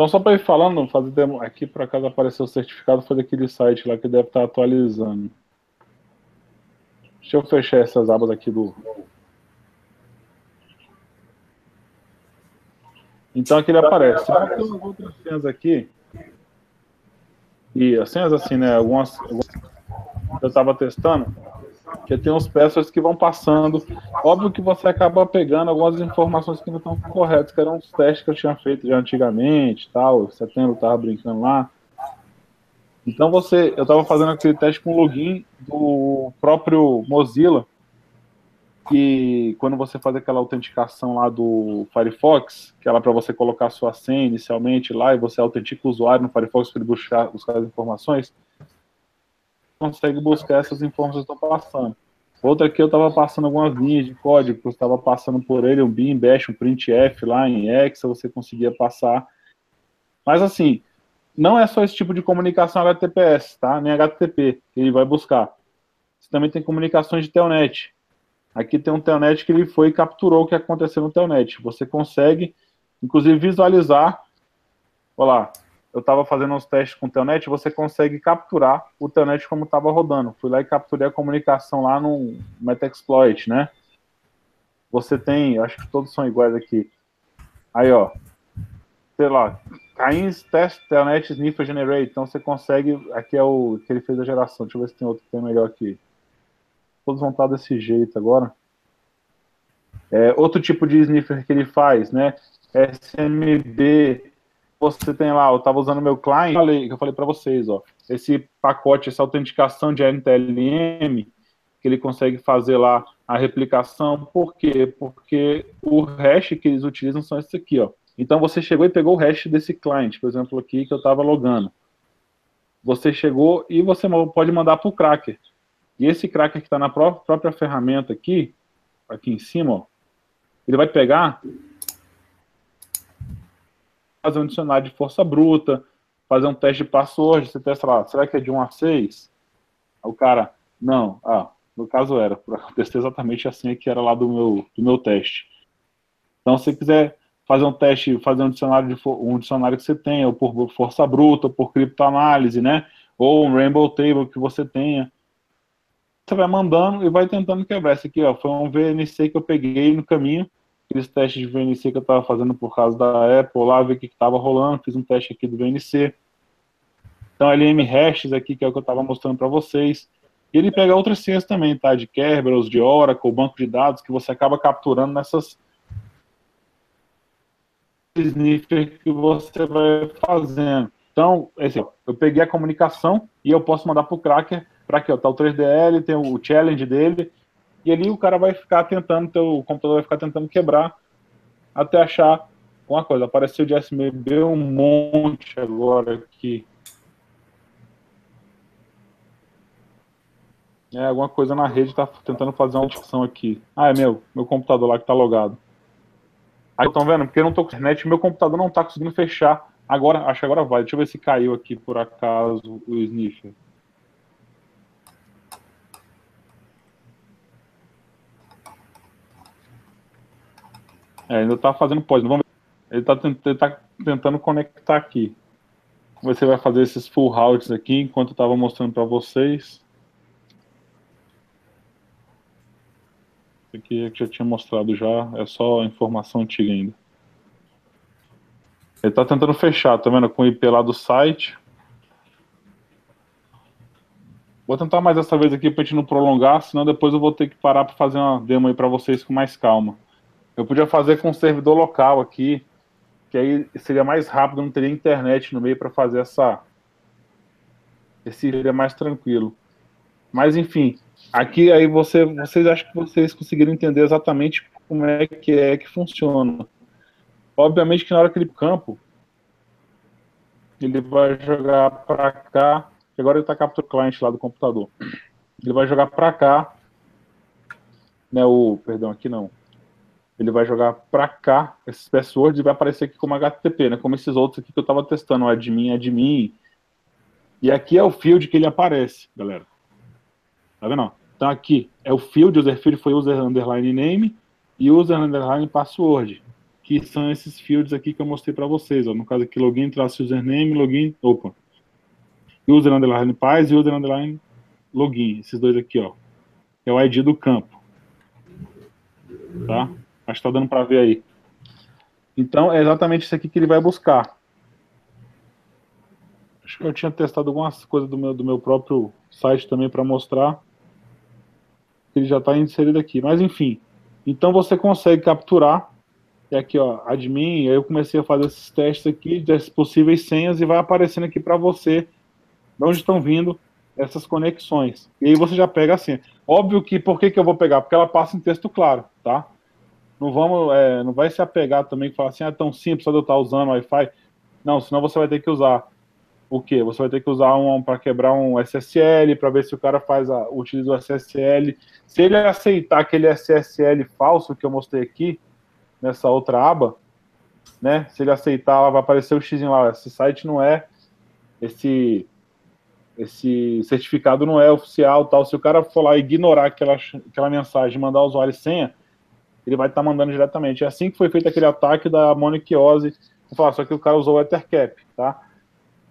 Então, só para ir falando, fazer aqui para casa aparecer o certificado, foi daquele site lá que deve estar tá atualizando. Deixa eu fechar essas abas aqui do. Então aqui ele aparece. Tem umas outras senhas aqui. E as senhas assim, né? Algumas. eu estava testando. Que tem uns peças que vão passando. Óbvio que você acaba pegando algumas informações que não estão corretas, que eram uns testes que eu tinha feito já antigamente tal. Setembro eu estava brincando lá. Então você, eu estava fazendo aquele teste com o login do próprio Mozilla, que quando você faz aquela autenticação lá do Firefox, que é para você colocar sua senha inicialmente lá e você autentica o usuário no Firefox para buscar, buscar as informações, consegue buscar essas informações que estão passando. Outra que eu estava passando algumas linhas de código, eu estava passando por ele, um bin, bash, um printf lá em Excel, você conseguia passar. Mas assim, não é só esse tipo de comunicação HTTPS, tá? Nem HTTP que ele vai buscar. Você também tem comunicações de telnet. Aqui tem um telnet que ele foi e capturou o que aconteceu no telnet. Você consegue, inclusive, visualizar. Olha lá, eu estava fazendo uns testes com o telnet, você consegue capturar o telnet como estava rodando. Fui lá e capturei a comunicação lá no Metaexploit, né? Você tem, acho que todos são iguais aqui. Aí, ó, sei lá, Cains Test Telnet Sniffer Generate. Então você consegue. Aqui é o que ele fez a geração. Deixa eu ver se tem outro que tem melhor aqui. Todos vão estar desse jeito agora. É, outro tipo de sniffer que ele faz, né? SMB. Você tem lá, eu estava usando meu client, que eu falei para vocês, ó. Esse pacote, essa autenticação de NTLM, que ele consegue fazer lá a replicação. Por quê? Porque o hash que eles utilizam são esses aqui, ó. Então você chegou e pegou o hash desse cliente, por exemplo, aqui que eu estava logando. Você chegou e você pode mandar para o cracker. E esse cracker que está na própria ferramenta aqui, aqui em cima, ó, ele vai pegar fazer um dicionário de força bruta, fazer um teste de password, você testa lá, será que é de 1 a 6? Aí o cara, não, ah, no caso era, eu testei exatamente assim que era lá do meu, do meu teste. Então, se você quiser fazer um teste, fazer um dicionário, de, um dicionário que você tenha, ou por força bruta, ou por criptoanálise, né? Ou um Rainbow Table que você tenha. Você vai mandando e vai tentando quebrar. Esse aqui ó, foi um VNC que eu peguei no caminho. Aqueles testes de VNC que eu estava fazendo por causa da Apple, lá, ver o que estava rolando. Fiz um teste aqui do VNC. Então, LM Hashes aqui, que é o que eu estava mostrando para vocês. E ele pega outras ciências também, tá? De Kerberos, de Oracle, banco de dados, que você acaba capturando nessas sniffer que você vai fazendo. Então, esse, eu peguei a comunicação e eu posso mandar para o Cracker, para ó, tá o 3DL, tem o challenge dele, e ali o cara vai ficar tentando, o computador vai ficar tentando quebrar até achar uma coisa. Apareceu de SMB um monte agora aqui. É, alguma coisa na rede está tentando fazer uma discussão aqui. Ah, é meu, meu computador lá que está logado. Aí estão vendo? Porque eu não estou com internet, meu computador não está conseguindo fechar. Agora, acho que agora vai. Deixa eu ver se caiu aqui por acaso o sniffer. É, ainda está fazendo pós. Vamos ver. Ele está tá tentando conectar aqui. Você vai fazer esses full routes aqui enquanto eu estava mostrando para vocês. Aqui é já tinha mostrado já, é só informação antiga ainda. Ele está tentando fechar, tá vendo? Com o IP lá do site. Vou tentar mais essa vez aqui para a gente não prolongar, senão depois eu vou ter que parar para fazer uma demo aí para vocês com mais calma. Eu podia fazer com um servidor local aqui, que aí seria mais rápido, não teria internet no meio para fazer essa. Esse seria mais tranquilo. Mas enfim, Aqui aí você, vocês acham que vocês conseguiram entender exatamente como é que é que funciona. Obviamente que na hora que ele campo, ele vai jogar para cá. Agora ele está capturando o cliente lá do computador. Ele vai jogar para cá, né? O perdão aqui não. Ele vai jogar para cá esses passwords e vai aparecer aqui como HTTP, né? Como esses outros aqui que eu estava testando, o admin, admin. E aqui é o field que ele aparece, galera. Tá vendo? Então aqui é o field, user field foi user underline name e user underline password, que são esses fields aqui que eu mostrei para vocês. Ó. No caso aqui, login, traço username, login, opa. User underline paz e user underline login, esses dois aqui, ó. É o ID do campo. Tá? Acho que tá dando para ver aí. Então, é exatamente isso aqui que ele vai buscar. Acho que eu tinha testado algumas coisas do meu, do meu próprio site também para mostrar ele já está inserido aqui. Mas enfim, então você consegue capturar. E aqui, ó, admin. Eu comecei a fazer esses testes aqui das possíveis senhas e vai aparecendo aqui para você de onde estão vindo essas conexões. E aí você já pega assim. Óbvio que por que, que eu vou pegar? Porque ela passa em texto claro, tá? Não vamos, é, não vai se apegar também falar assim, ah, é tão simples só de eu estar usando Wi-Fi. Não, senão você vai ter que usar o que? Você vai ter que usar um para quebrar um SSL para ver se o cara faz a, utiliza o SSL. Se ele aceitar aquele SSL falso que eu mostrei aqui nessa outra aba, né? Se ele aceitar, vai aparecer o X lá. Esse site não é esse esse certificado não é oficial, tal. Se o cara for lá ignorar aquela aquela mensagem, mandar o usuário senha, ele vai estar tá mandando diretamente. É assim que foi feito aquele ataque da Monique Ozzy. Falar, só que o cara usou o Ethercap, tá?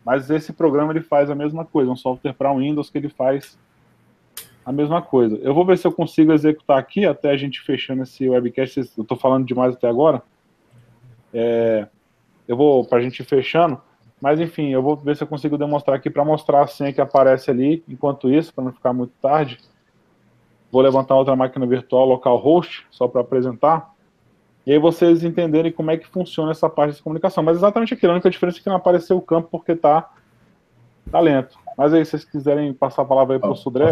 Mas esse programa ele faz a mesma coisa, um software para Windows que ele faz a mesma coisa. Eu vou ver se eu consigo executar aqui até a gente fechando esse webcast. Eu estou falando demais até agora. É, eu vou para a gente fechando, mas enfim, eu vou ver se eu consigo demonstrar aqui para mostrar a senha que aparece ali. Enquanto isso, para não ficar muito tarde, vou levantar outra máquina virtual localhost só para apresentar. E aí vocês entenderem como é que funciona essa parte de comunicação. Mas exatamente aquilo, a única diferença é que não apareceu o campo porque tá, tá lento. Mas aí, se vocês quiserem passar a palavra aí para o Sudré...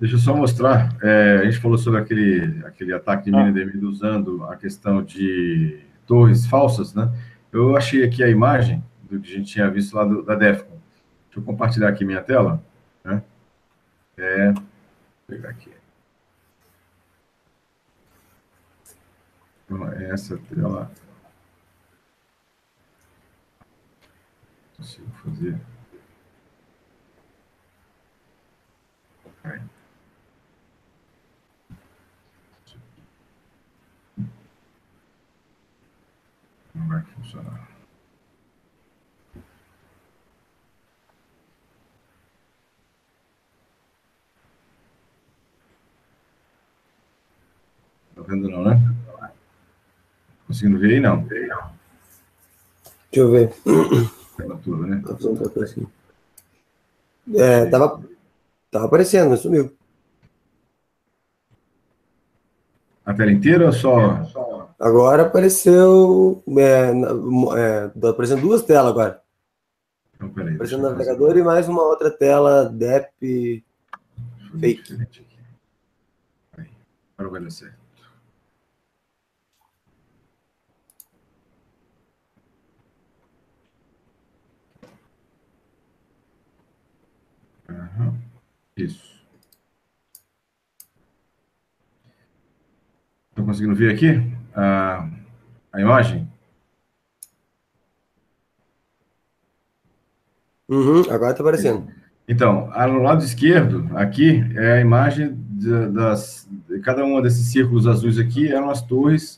Deixa eu só mostrar. É, a gente falou sobre aquele, aquele ataque de ah. mini usando a questão de torres falsas, né? Eu achei aqui a imagem do que a gente tinha visto lá do, da Defcon. Deixa eu compartilhar aqui minha tela. Né? É, vou pegar aqui. Então, essa tela. consigo fazer. Não vai funcionar. Tá vendo não, né? Conseguindo ver aí, não? Deixa eu ver. Tela toda, né? É, tava, tava aparecendo, mas sumiu. A tela inteira ou só? Agora apareceu. É, é, aparecendo duas telas agora. Então, peraí, aparecendo o navegador e mais uma outra tela DEP fake. Agora vai dar certo. Uhum. Isso. Estão conseguindo ver aqui a, a imagem? Uhum, agora está aparecendo. Então, no lado esquerdo, aqui, é a imagem de, das, de cada uma desses círculos azuis aqui, eram as torres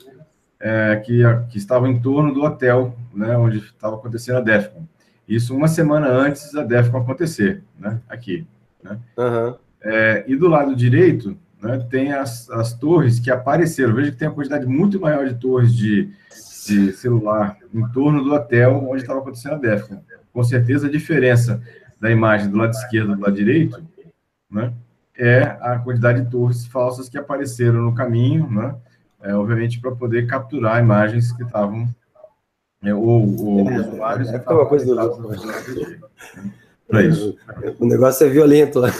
é, que, que estavam em torno do hotel, né, onde estava acontecendo a DEFCON. Isso uma semana antes da DEFCON acontecer, né? Aqui. Né? Uhum. É, e do lado direito, né, tem as, as torres que apareceram. Veja que tem uma quantidade muito maior de torres de, de celular em torno do hotel onde estava acontecendo a DEFCON. Com certeza, a diferença da imagem do lado esquerdo e do lado direito né, é a quantidade de torres falsas que apareceram no caminho, né, é, obviamente, para poder capturar imagens que estavam ou, ou é, usuários. É, é uma coisa do Para isso. O negócio é violento lá.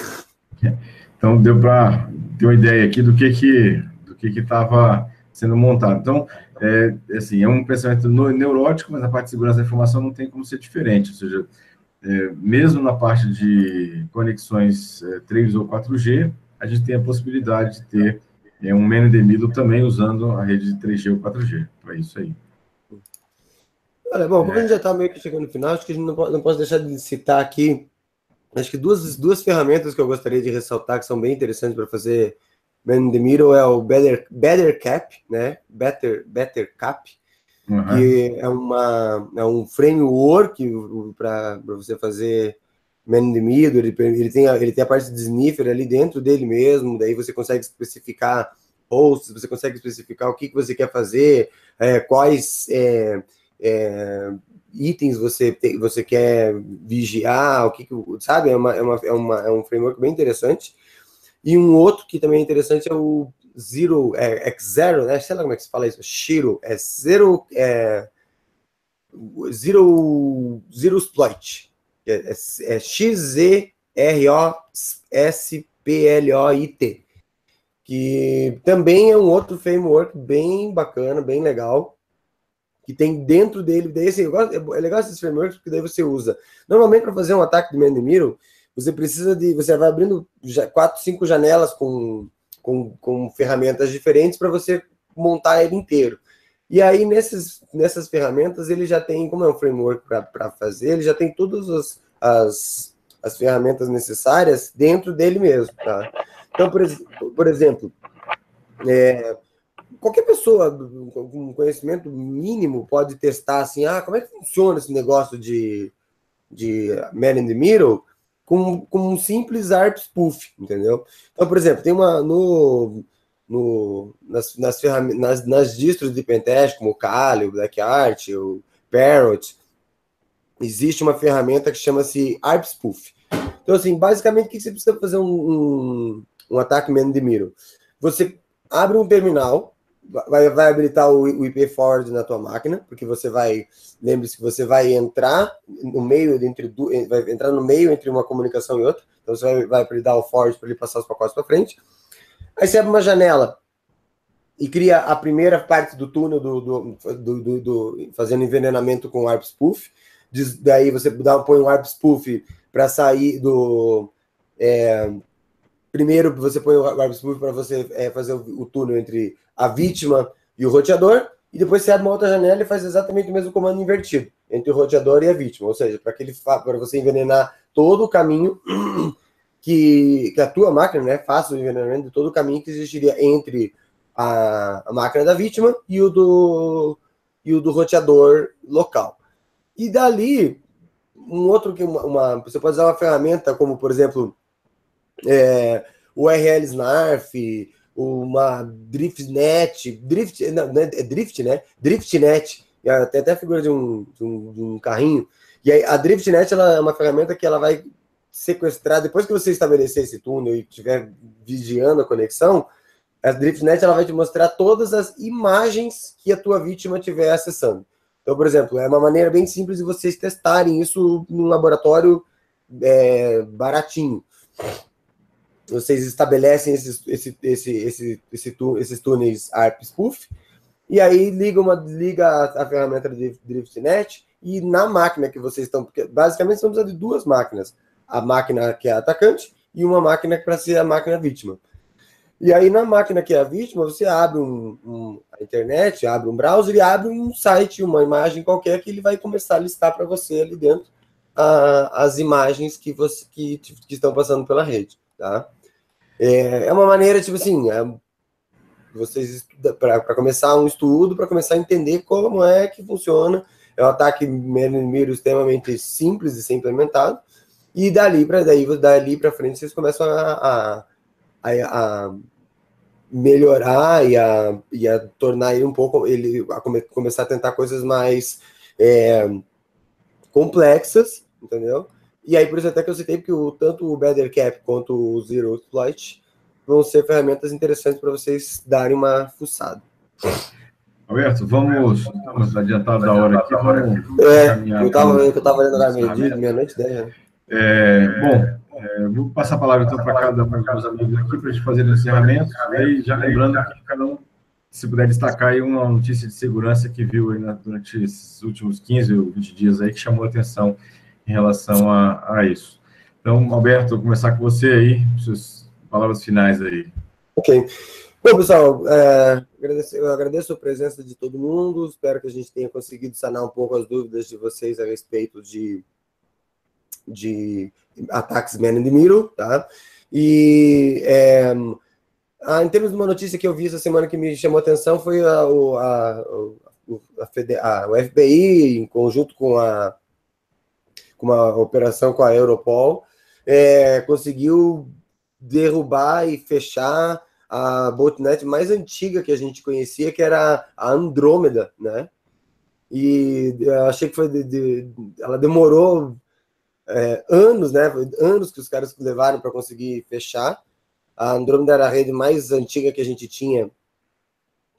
Então deu para ter uma ideia aqui do que que do que que estava sendo montado. Então, é, assim, é um pensamento neurótico, mas a parte de segurança da informação não tem como ser diferente. Ou seja, é, mesmo na parte de conexões é, 3 ou 4G, a gente tem a possibilidade de ter é, um man também usando a rede de 3G ou 4G. Para isso aí. Olha, bom, como a gente já está meio que chegando no final, acho que a gente não pode, não pode deixar de citar aqui, acho que duas, duas ferramentas que eu gostaria de ressaltar que são bem interessantes para fazer Man in the Middle é o Better, Better Cap, né? Better, Better Cap, uhum. que é, uma, é um framework para você fazer Man in the Middle, ele, ele, tem a, ele tem a parte de sniffer ali dentro dele mesmo, daí você consegue especificar posts, você consegue especificar o que, que você quer fazer, é, quais é, é, itens você, você quer vigiar, o que, que sabe? É, uma, é, uma, é, uma, é um framework bem interessante. E um outro que também é interessante é o Zero, é, X0, né? Sei lá como é que se fala isso, Shiro, é Zero, é, Zero, Zero Exploit, é, é, é X-Z-R-O-S-P-L-O-I-T, que também é um outro framework bem bacana, bem legal, que tem dentro dele. Daí, assim, gosto, é legal esses frameworks, porque daí você usa. Normalmente, para fazer um ataque de man middle, você precisa de. Você vai abrindo quatro, cinco janelas com, com, com ferramentas diferentes para você montar ele inteiro. E aí, nesses, nessas ferramentas, ele já tem, como é um framework para fazer, ele já tem todas as, as, as ferramentas necessárias dentro dele mesmo, tá? Então, por, por exemplo, é, qualquer pessoa com conhecimento mínimo pode testar assim, ah, como é que funciona esse negócio de, de man in the middle com, com um simples ARP spoof, entendeu? Então, por exemplo, tem uma no, no nas, nas, nas, nas distros de pentest, como o Kali, o Black Art, o Parrot, existe uma ferramenta que chama-se ARP spoof. Então, assim, basicamente, o que você precisa fazer um, um, um ataque man in the middle? Você abre um terminal vai, vai habilitar o, o IP forward na tua máquina, porque você vai, lembre-se que você vai entrar no meio entre vai entrar no meio entre uma comunicação e outra. Então você vai, vai dar o forward para ele passar os pacotes para frente. Aí você abre uma janela e cria a primeira parte do túnel do, do, do, do fazendo envenenamento com ARP spoof. Diz, daí você dá, põe um ARP spoof para sair do é, primeiro você põe o ARP spoof para você é, fazer o, o túnel entre a vítima e o roteador, e depois você abre uma outra janela e faz exatamente o mesmo comando invertido. entre o roteador e a vítima, ou seja, para que ele para você envenenar todo o caminho que, que a tua máquina, né, faça o envenenamento de todo o caminho que existiria entre a, a máquina da vítima e o do e o do roteador local. E dali, um outro que uma, uma você pode usar uma ferramenta como, por exemplo, é, o URL Snarf, uma DriftNet, Drift, não, não é, é Drift, né? DriftNet, tem até a figura de um, de um, de um carrinho. E aí, a DriftNet ela é uma ferramenta que ela vai sequestrar, depois que você estabelecer esse túnel e estiver vigiando a conexão, a DriftNet ela vai te mostrar todas as imagens que a tua vítima estiver acessando. Então, por exemplo, é uma maneira bem simples de vocês testarem isso num laboratório é, baratinho vocês estabelecem esses, esse, esse, esse, esse, esses túneis ARP Spoof, e aí liga, uma, liga a, a ferramenta de DriftNet, e na máquina que vocês estão, porque basicamente você precisa de duas máquinas, a máquina que é atacante e uma máquina para ser a máquina vítima. E aí na máquina que é a vítima, você abre um, um, a internet, abre um browser e abre um site, uma imagem qualquer que ele vai começar a listar para você ali dentro uh, as imagens que, você, que, que estão passando pela rede, tá? É, é uma maneira, tipo assim, é, vocês para começar um estudo, para começar a entender como é que funciona. É um ataque miro extremamente simples de ser implementado. E dali para daí, dali para frente vocês começam a, a, a, a melhorar e a, e a tornar ele um pouco ele a come, começar a tentar coisas mais é, complexas, entendeu? E aí, por isso até que eu citei, porque o, tanto o Better Cap quanto o Zero Exploit vão ser ferramentas interessantes para vocês darem uma fuçada. Alberto, vamos, vamos adiantar da hora aqui. Vamos é, eu estava eu tava lendo meio-dia, meia-noite, né? É, bom, é, vou passar a palavra então para cada um dos amigos aqui para a gente fazer o encerramento. E aí, já lembrando que cada um, se puder destacar aí uma notícia de segurança que viu aí durante esses últimos 15 ou 20 dias aí que chamou a atenção em relação a, a isso. Então, Alberto, vou começar com você aí, suas palavras finais aí. Ok. Bom, pessoal, é, eu agradeço a presença de todo mundo, espero que a gente tenha conseguido sanar um pouco as dúvidas de vocês a respeito de, de ataques man in the middle, tá? E é, em termos de uma notícia que eu vi essa semana que me chamou a atenção foi a, a, a, a, o FBI, em conjunto com a com uma operação com a Europol, é, conseguiu derrubar e fechar a botnet mais antiga que a gente conhecia, que era a Andrômeda, né? E achei que foi de, de ela demorou é, anos, né? Anos que os caras levaram para conseguir fechar. A Andrômeda era a rede mais antiga que a gente tinha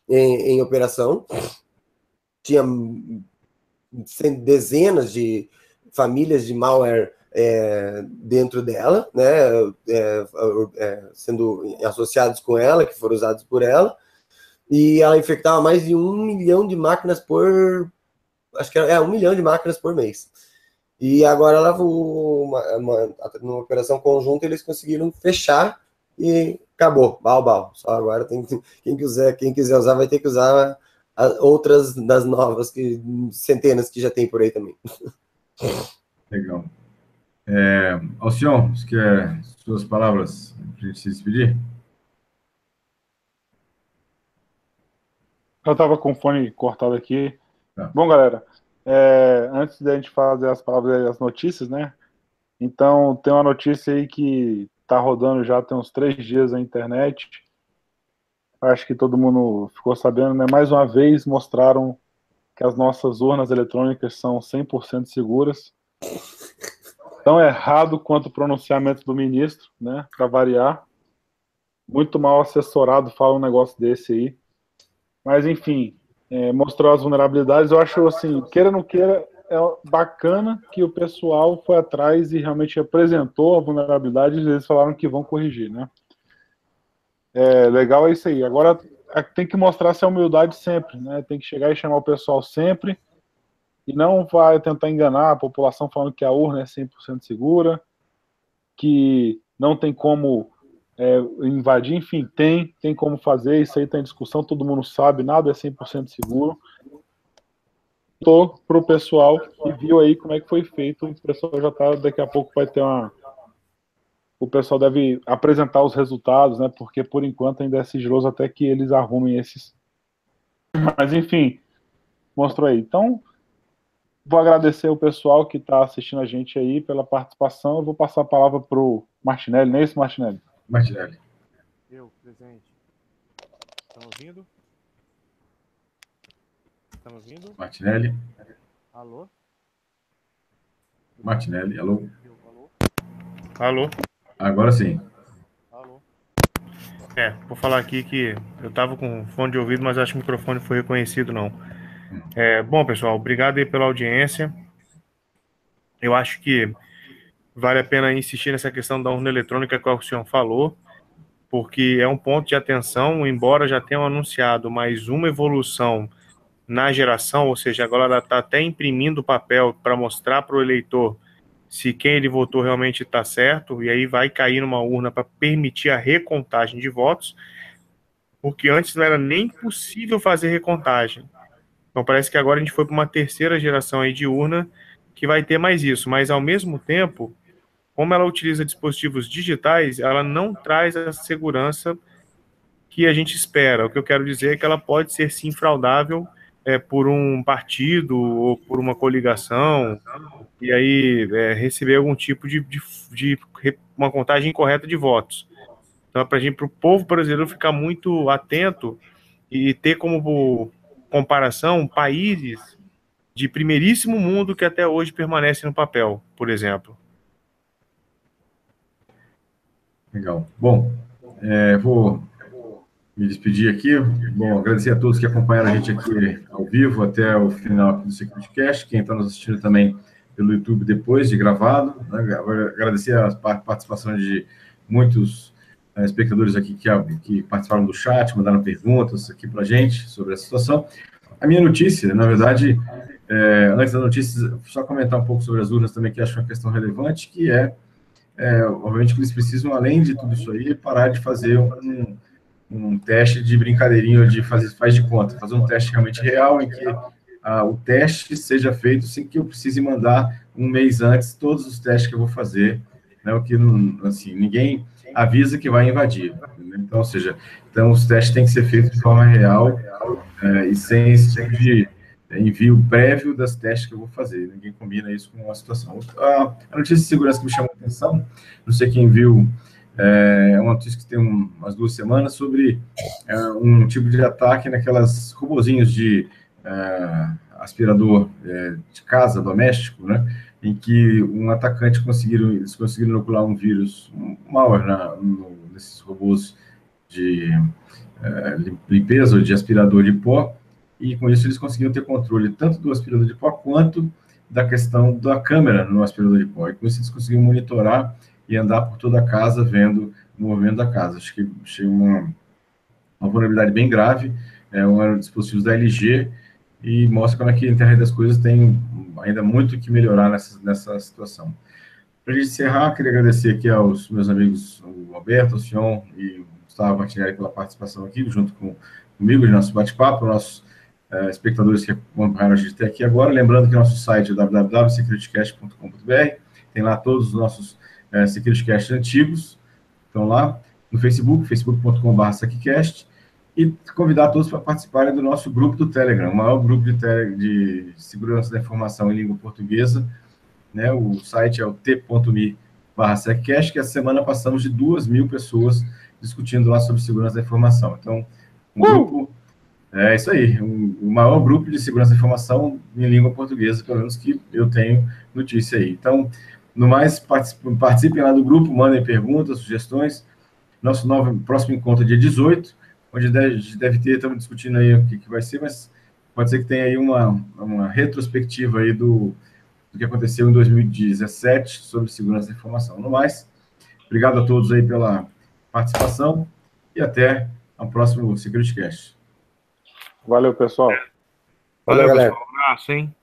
em, em operação. Tinha dezenas de, famílias de malware é, dentro dela, né, é, é, sendo associados com ela, que foram usados por ela, e ela infectava mais de um milhão de máquinas por, acho que era é, um milhão de máquinas por mês. E agora ela, uma, uma, numa operação conjunta, eles conseguiram fechar e acabou, bal, bal. Só agora tem quem quiser, quem quiser usar vai ter que usar outras das novas que centenas que já tem por aí também. Legal. É, Alcion, você quer suas palavras para a gente se despedir? Eu estava com o fone cortado aqui. Tá. Bom, galera, é, antes da gente fazer as palavras das notícias, né? Então, tem uma notícia aí que está rodando já tem uns três dias na internet. Acho que todo mundo ficou sabendo, né? Mais uma vez mostraram que as nossas urnas eletrônicas são 100% seguras. Tão errado quanto o pronunciamento do ministro, né? Para variar. Muito mal assessorado fala um negócio desse aí. Mas, enfim, é, mostrou as vulnerabilidades. Eu acho, assim, queira ou não queira, é bacana que o pessoal foi atrás e realmente apresentou a vulnerabilidade e eles falaram que vão corrigir, né? É, legal é isso aí. Agora tem que mostrar essa humildade sempre, né? Tem que chegar e chamar o pessoal sempre e não vai tentar enganar a população falando que a urna é 100% segura, que não tem como é, invadir, enfim, tem, tem como fazer, isso aí está em discussão, todo mundo sabe, nada é 100% seguro. para o pessoal e viu aí como é que foi feito. O pessoal já está, daqui a pouco vai ter uma. O pessoal deve apresentar os resultados, né? Porque por enquanto ainda é sigiloso até que eles arrumem esses. Mas enfim, mostrou aí. Então, vou agradecer o pessoal que está assistindo a gente aí pela participação. Eu vou passar a palavra para o Martinelli, não é isso, Martinelli? Martinelli. Eu, presente. Estão ouvindo? Estamos ouvindo? Martinelli. Alô? Martinelli, alô? Alô? Alô? Agora sim. Alô? É, vou falar aqui que eu estava com fone de ouvido, mas acho que o microfone foi reconhecido, não. É, bom, pessoal, obrigado aí pela audiência. Eu acho que vale a pena insistir nessa questão da urna eletrônica que o senhor falou, porque é um ponto de atenção, embora já tenham anunciado mais uma evolução na geração, ou seja, agora ela está até imprimindo o papel para mostrar para o eleitor se quem ele votou realmente está certo, e aí vai cair numa urna para permitir a recontagem de votos, porque antes não era nem possível fazer recontagem. Então parece que agora a gente foi para uma terceira geração aí de urna que vai ter mais isso, mas ao mesmo tempo, como ela utiliza dispositivos digitais, ela não traz a segurança que a gente espera. O que eu quero dizer é que ela pode ser sim fraudável é, por um partido ou por uma coligação e aí é, receber algum tipo de, de, de, uma contagem incorreta de votos. Então, é para o povo brasileiro ficar muito atento e ter como comparação países de primeiríssimo mundo que até hoje permanecem no papel, por exemplo. Legal. Bom, é, vou me despedir aqui. Bom, agradecer a todos que acompanharam a gente aqui ao vivo até o final do Security Cast, quem está nos assistindo também pelo YouTube depois de gravado. Né? Agradecer a participação de muitos uh, espectadores aqui que, que, participaram do chat, mandaram perguntas aqui para a gente sobre essa situação. A minha notícia, na verdade, é, antes da notícia, só comentar um pouco sobre as urnas também, que acho uma questão relevante, que é, é obviamente, que eles precisam, além de tudo isso aí, parar de fazer um, um teste de brincadeirinho, de fazer faz de conta, fazer um teste realmente real, em que ah, o teste seja feito sem que eu precise mandar um mês antes todos os testes que eu vou fazer, né, o que, assim, ninguém avisa que vai invadir. Então, ou seja, então os testes têm que ser feitos de forma real é, e sem esse tipo de envio prévio das testes que eu vou fazer. Ninguém combina isso com a situação. A, a notícia de segurança que me chamou a atenção, não sei quem viu, é uma notícia que tem um, umas duas semanas sobre é, um tipo de ataque naquelas robozinhos de é, aspirador é, de casa, doméstico, né? Em que um atacante conseguiram, eles conseguiram inocular um vírus, um malware na, no, nesses robôs de é, limpeza ou de aspirador de pó, e com isso eles conseguiam ter controle tanto do aspirador de pó quanto da questão da câmera no aspirador de pó. E com isso eles conseguiam monitorar e andar por toda a casa vendo o movimento da casa. Acho que achei uma, uma vulnerabilidade bem grave. É um dispositivo da LG e mostra como é que a internet das coisas tem ainda muito que melhorar nessa, nessa situação. Para a gente encerrar, queria agradecer aqui aos meus amigos, o Alberto, o Sion e o Gustavo Martinelli pela participação aqui, junto com, comigo, de nosso bate-papo, nossos uh, espectadores que acompanharam a gente até aqui agora. Lembrando que nosso site é www.securitycast.com.br, tem lá todos os nossos uh, SecurityCast antigos, estão lá no Facebook, facebook.com.br e convidar todos para participarem do nosso grupo do Telegram, o maior grupo de, tele, de segurança da informação em língua portuguesa. Né? O site é o t.me barra que essa semana passamos de duas mil pessoas discutindo lá sobre segurança da informação. Então, um uh! grupo, é isso aí, um, o maior grupo de segurança da informação em língua portuguesa, pelo menos que eu tenho notícia aí. Então, no mais, participem, lá do grupo, mandem perguntas, sugestões. Nosso novo, próximo encontro é dia 18, onde deve, deve ter, estamos discutindo aí o que, que vai ser, mas pode ser que tenha aí uma, uma retrospectiva aí do, do que aconteceu em 2017 sobre segurança da informação. No mais, obrigado a todos aí pela participação e até o próximo SecurityCast. Valeu, pessoal. Valeu, Valeu pessoal. Um abraço, hein?